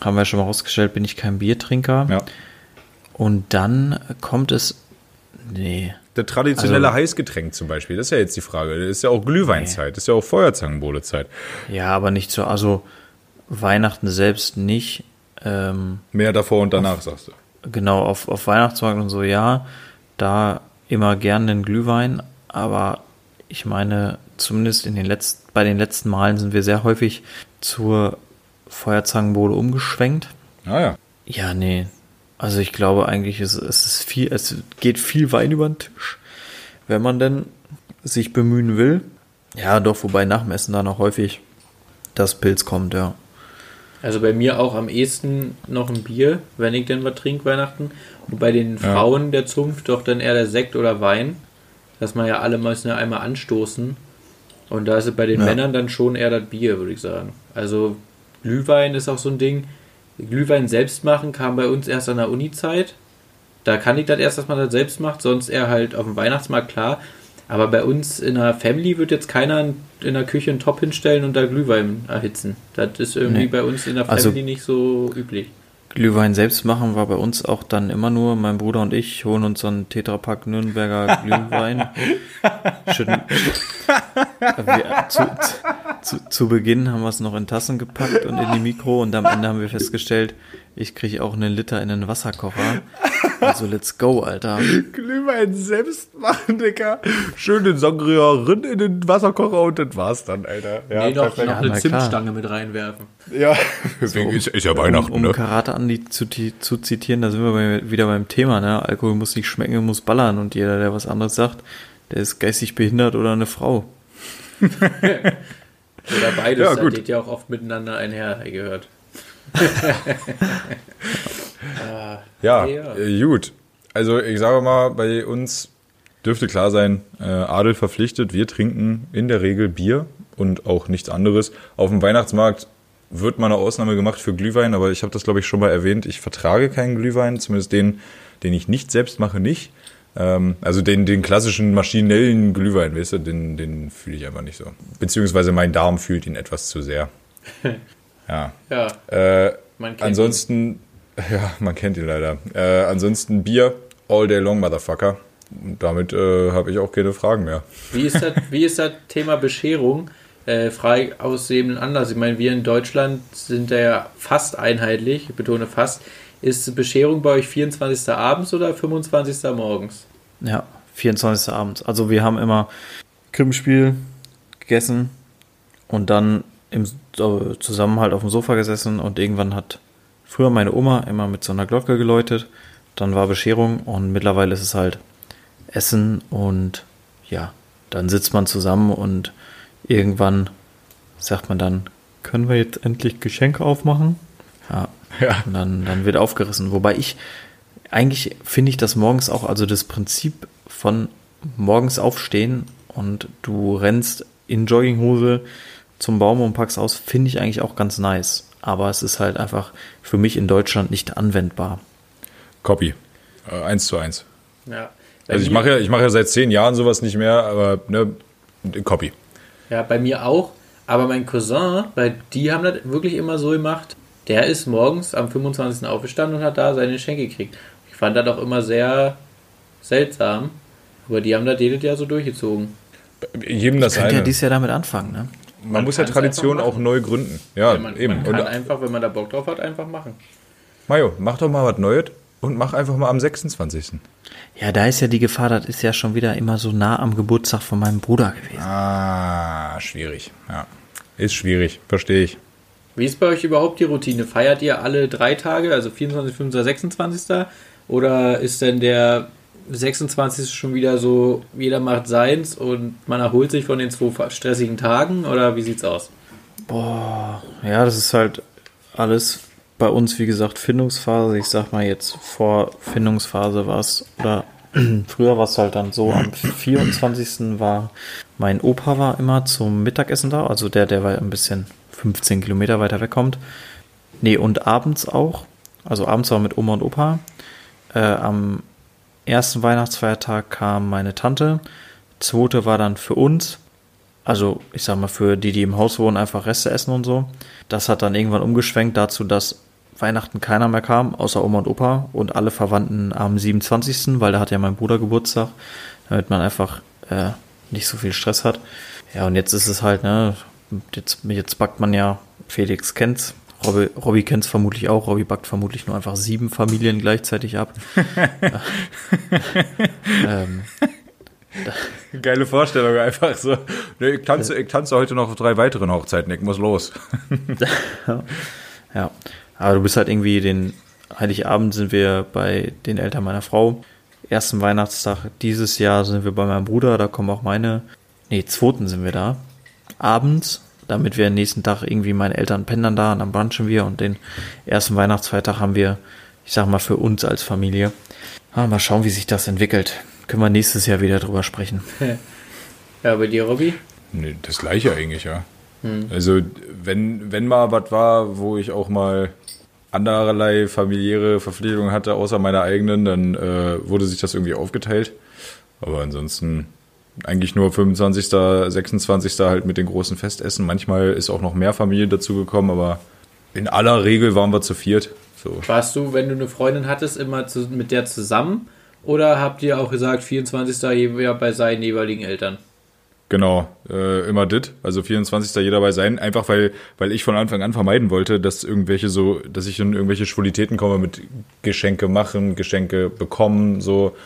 haben wir schon mal rausgestellt, bin ich kein Biertrinker.
Ja.
Und dann kommt es. Nee.
Der traditionelle
Also-
Heißgetränk zum Beispiel, das ist ja jetzt die Frage. Das ist ja auch Glühweinzeit, das ist ja auch Feuerzangenbowlezeit.
Ja, aber nicht so. Also Weihnachten selbst nicht. Ähm,
Mehr davor und danach, sagst du.
genau, auf, auf Weihnachtsmarkt und so, ja. da immer gerne einen Glühwein, aber ich meine, zumindest in den letzten, bei den letzten Malen sind wir sehr häufig zur Feuerzangenbowle umgeschwenkt.
Ah ja.
Ja, nee. Also ich glaube eigentlich, es, es ist viel, es geht viel Wein über den Tisch, wenn man denn sich bemühen will. Ja, doch, wobei nach dem Essen da noch häufig das Pilz kommt, ja.
Also bei mir auch am ehesten noch ein Bier, wenn ich denn was trinke Weihnachten. Und bei den
Ja.
Frauen der Zunft doch dann eher der Sekt oder Wein. Dass man ja alle müssen ja einmal anstoßen. Und da ist es bei den
Ja.
Männern dann schon eher das Bier, würde ich sagen. Also Glühwein ist auch so ein Ding. Glühwein selbst machen kam bei uns erst an der Uni-Zeit. Da kann ich das erst, dass man das selbst macht, sonst eher halt auf dem Weihnachtsmarkt klar. Aber bei uns in der Family wird jetzt keiner in der Küche einen Top hinstellen und da Glühwein erhitzen. Das ist irgendwie
Nee.
bei uns in der
Also-
Family nicht so üblich.
Glühwein selbst machen war bei uns auch dann immer nur, mein Bruder und ich holen uns so einen Tetrapack Nürnberger Glühwein. Schütten, wir, zu, zu, zu Beginn haben wir es noch in Tassen gepackt und in die Mikro und am Ende haben wir festgestellt, ich kriege auch einen Liter in einen Wasserkocher. Also let's go, Alter.
Glühwein selbst machen, Digga. Schön den Sangria rin in den Wasserkocher und das war's dann, Alter. Ja,
nee, noch,
perfekt.
noch
Ja,
eine. Zimtstange mit reinwerfen.
Ja, deswegen ist, ist ja Weihnachten,
Um
ne?
Karate Andi zu, zu zitieren, da sind wir bei, wieder beim Thema, ne? Alkohol muss nicht schmecken, muss ballern und jeder, der was anderes sagt, der ist geistig behindert oder eine Frau.
Oder beides,
Ja,
das
gut.
geht ja auch oft miteinander einher, gehört.
Ja. Äh, gut. Also ich sage mal, bei uns dürfte klar sein, äh, Adel verpflichtet, wir trinken in der Regel Bier und auch nichts anderes. Auf dem Weihnachtsmarkt wird mal eine Ausnahme gemacht für Glühwein, aber ich habe das, glaube ich, schon mal erwähnt. Ich vertrage keinen Glühwein, zumindest den, den ich nicht selbst mache, nicht. Ähm, also den, den klassischen maschinellen Glühwein, weißt du, den, den fühle ich einfach nicht so. Beziehungsweise mein Darm fühlt ihn etwas zu sehr. Ja.
Ja,
Äh,
man kennt
Ansonsten, ja, man kennt ihn leider. Äh, ansonsten Bier, all day long, Motherfucker. Und damit äh, habe ich auch keine Fragen mehr.
Wie ist das, wie ist das Thema Bescherung äh, frei aussehenden Anlass? Ich meine, wir in Deutschland sind da ja fast einheitlich, ich betone fast. Ist Bescherung bei euch 24. abends oder 25. morgens?
Ja, 24. abends. Also wir haben immer Krippenspiel gegessen und dann im so, Zusammenhalt auf dem Sofa gesessen und irgendwann hat früher meine Oma immer mit so einer Glocke geläutet. Dann war Bescherung und mittlerweile ist es halt Essen und ja, dann sitzt man zusammen und irgendwann sagt man dann, können wir jetzt endlich Geschenke aufmachen? Ja.
Ja.
Und dann, dann wird aufgerissen. Wobei ich, eigentlich finde ich das morgens auch, also das Prinzip von morgens aufstehen und du rennst in Jogginghose zum Baum und packst aus, finde ich eigentlich auch ganz nice. Aber es ist halt einfach für mich in Deutschland nicht anwendbar.
Copy. Äh, eins zu eins.
Ja.
Also ich mache ja, ich mache ja seit zehn Jahren sowas nicht mehr, aber ne, Copy.
Ja, bei mir auch. Aber mein Cousin, bei die haben das wirklich immer so gemacht. Der ist morgens am 25. aufgestanden und hat da seine Geschenke gekriegt. Ich fand das auch immer sehr seltsam. Aber die haben das jedes Jahr so durchgezogen.
Jedem das
Könnt ihr
eine.
dies Jahr damit anfangen, ne?
Man,
Man
muss ja Tradition auch neu gründen. Ja,
Ja, man,
eben.
man kann
Und
einfach, wenn man da Bock drauf hat, einfach machen.
Mario, mach doch mal was Neues und mach einfach mal am 26.
Ja, da ist ja die Gefahr, das ist ja schon wieder immer so nah am Geburtstag von meinem Bruder gewesen.
Ah, schwierig. Ja. Ist schwierig, verstehe ich.
Wie ist bei euch überhaupt die Routine? Feiert ihr alle drei Tage, also 24, 25, 26? Oder ist denn der 26. schon wieder so, jeder macht seins und man erholt sich von den zwei stressigen Tagen? Oder wie sieht's aus?
Boah, ja, das ist halt alles bei uns, wie gesagt, Findungsphase. Ich sag mal jetzt vor Findungsphase war es, oder früher war es halt dann so, am 24. war mein Opa war immer zum Mittagessen da, also der, der war ein bisschen 15 Kilometer weiter wegkommt. Nee, und abends auch. Also abends war mit Oma und Opa. Äh, am ersten Weihnachtsfeiertag kam meine Tante. Zweite war dann für uns. Also ich sag mal für die, die im Haus wohnen, einfach Reste essen und so. Das hat dann irgendwann umgeschwenkt dazu, dass Weihnachten keiner mehr kam, außer Oma und Opa und alle Verwandten am 27., weil da hat ja mein Bruder Geburtstag, damit man einfach äh, nicht so viel Stress hat. Ja, und jetzt ist es halt, ne, jetzt, jetzt backt man ja, Felix kennt's, Robby, Robby kennt es vermutlich auch. Robby backt vermutlich nur einfach sieben Familien gleichzeitig ab.
ähm, Geile Vorstellung, einfach so. Nee, ich, tanze, ich tanze heute noch auf drei weiteren Hochzeiten, ich muss los.
ja, aber du bist halt irgendwie den Heiligabend sind wir bei den Eltern meiner Frau. Ersten Weihnachtstag dieses Jahr sind wir bei meinem Bruder, da kommen auch meine. Nee, zweiten sind wir da. Abends, damit wir nächsten Tag irgendwie meine Eltern pennen dann da und dann brunchen wir und den ersten Weihnachtsfeiertag haben wir, ich sag mal, für uns als Familie. Ah, mal schauen, wie sich das entwickelt. Können wir nächstes Jahr wieder drüber sprechen.
ja, bei dir, Robby?
Nee, das gleiche eigentlich, ja. Hm. Also, wenn, wenn mal was war, wo ich auch mal andererlei familiäre Verpflichtungen hatte, außer meiner eigenen, dann äh, wurde sich das irgendwie aufgeteilt. Aber ansonsten eigentlich nur 25., 26. halt mit den großen Festessen. Manchmal ist auch noch mehr Familie dazu gekommen, aber in aller Regel waren wir zu viert. So.
Warst du, wenn du eine Freundin hattest, immer zu, mit der zusammen? Oder habt ihr auch gesagt, 24. jeder bei seinen jeweiligen Eltern?
Genau, äh, immer dit, also 24. jeder bei sein, einfach weil, weil ich von Anfang an vermeiden wollte, dass irgendwelche so, dass ich in irgendwelche Schwulitäten komme mit Geschenke machen, Geschenke bekommen, so.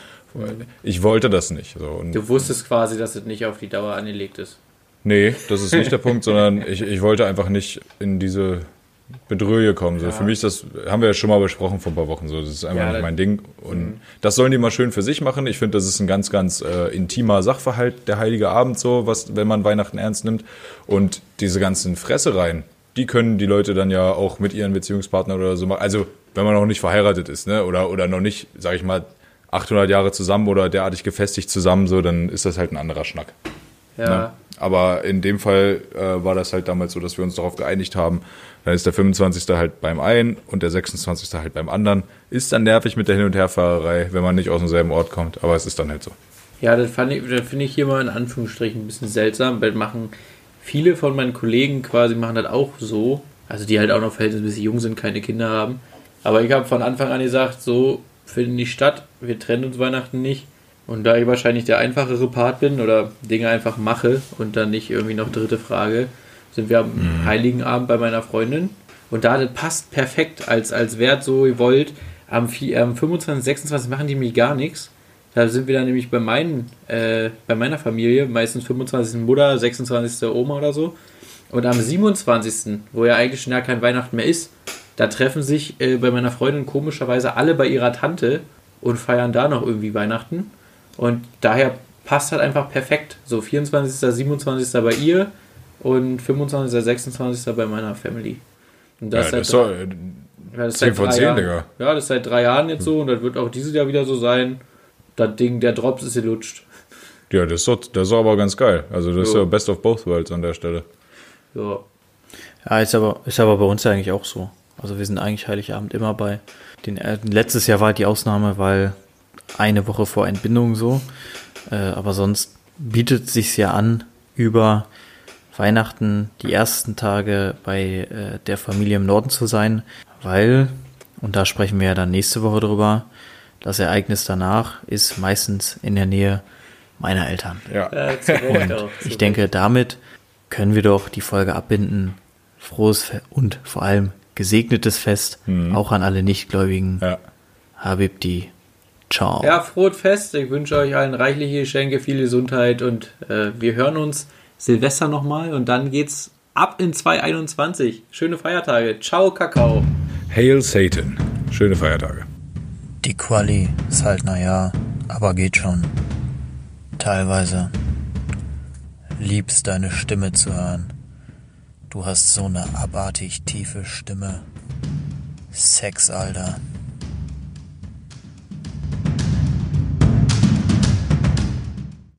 Ich wollte das nicht. So.
Und du wusstest quasi, dass es nicht auf die Dauer angelegt ist.
Nee, das ist nicht der Punkt, sondern ich, ich wollte einfach nicht in diese Bedröhe kommen. So. Ja. Für mich das, haben wir ja schon mal besprochen vor ein paar Wochen, so. das ist einfach ja, nicht mein Ding. Und mhm. das sollen die mal schön für sich machen. Ich finde, das ist ein ganz, ganz äh, intimer Sachverhalt, der Heilige Abend, so, was, wenn man Weihnachten ernst nimmt. Und diese ganzen Fressereien, die können die Leute dann ja auch mit ihren Beziehungspartnern oder so machen. Also, wenn man noch nicht verheiratet ist, ne, oder, oder noch nicht, sag ich mal, 800 Jahre zusammen oder derartig gefestigt zusammen, so, dann ist das halt ein anderer Schnack. Ja. Ne? Aber in dem Fall äh, war das halt damals so, dass wir uns darauf geeinigt haben, dann ist der 25. halt beim einen und der 26. halt beim anderen. Ist dann nervig mit der Hin- und Herfahrerei, wenn man nicht aus demselben Ort kommt, aber es ist dann halt so.
Ja, das, das finde ich hier mal in Anführungsstrichen ein bisschen seltsam, weil machen viele von meinen Kollegen quasi machen das auch so. Also die halt auch noch verhältnismäßig jung sind, keine Kinder haben. Aber ich habe von Anfang an gesagt, so findet nicht statt, wir trennen uns Weihnachten nicht. Und da ich wahrscheinlich der einfachere Part bin oder Dinge einfach mache und dann nicht irgendwie noch dritte Frage, sind wir am mhm. Heiligen Abend bei meiner Freundin. Und da, das passt perfekt als, als Wert, so ihr wollt. Am, am 25, 26 machen die mir gar nichts. Da sind wir dann nämlich bei, meinen, äh, bei meiner Familie, meistens 25. Mutter, 26. Oma oder so. Und am 27., wo ja eigentlich schon ja kein Weihnachten mehr ist, da treffen sich äh, bei meiner Freundin komischerweise alle bei ihrer Tante und feiern da noch irgendwie Weihnachten. Und daher passt halt einfach perfekt. So 24., 27. bei ihr, und 25. 26. bei meiner Family. Und das, ja, das seit, drei, ja, das 10 von 10, Jahren. Digga. Ja, das ist seit drei Jahren jetzt so und das wird auch dieses Jahr wieder so sein. Das Ding, der Drops ist gelutscht.
Ja, das ist, das ist aber ganz geil. Also das jo. ist ja Best of Both Worlds an der Stelle.
Ja. Ja, ist aber, ist aber bei uns ja eigentlich auch so. Also wir sind eigentlich Heiligabend immer bei. Den, äh, letztes Jahr war die Ausnahme, weil eine Woche vor Entbindung so. Äh, aber sonst bietet sich ja an, über Weihnachten die ersten Tage bei äh, der Familie im Norden zu sein, weil, und da sprechen wir ja dann nächste Woche drüber, das Ereignis danach ist meistens in der Nähe meiner Eltern. Ja. und ich denke, damit können wir doch die Folge abbinden. Frohes und vor allem gesegnetes Fest, mhm. auch an alle Nichtgläubigen. Ja. Habibdi. Ciao.
Ja, frohes Fest. Ich wünsche euch allen reichliche Geschenke, viel Gesundheit und äh, wir hören uns Silvester nochmal und dann geht's ab in 2021. Schöne Feiertage. Ciao, Kakao.
Hail Satan. Schöne Feiertage.
Die Quali ist halt naja, aber geht schon. Teilweise. Liebst deine Stimme zu hören. Du hast so eine abartig tiefe Stimme. Sex, Alter.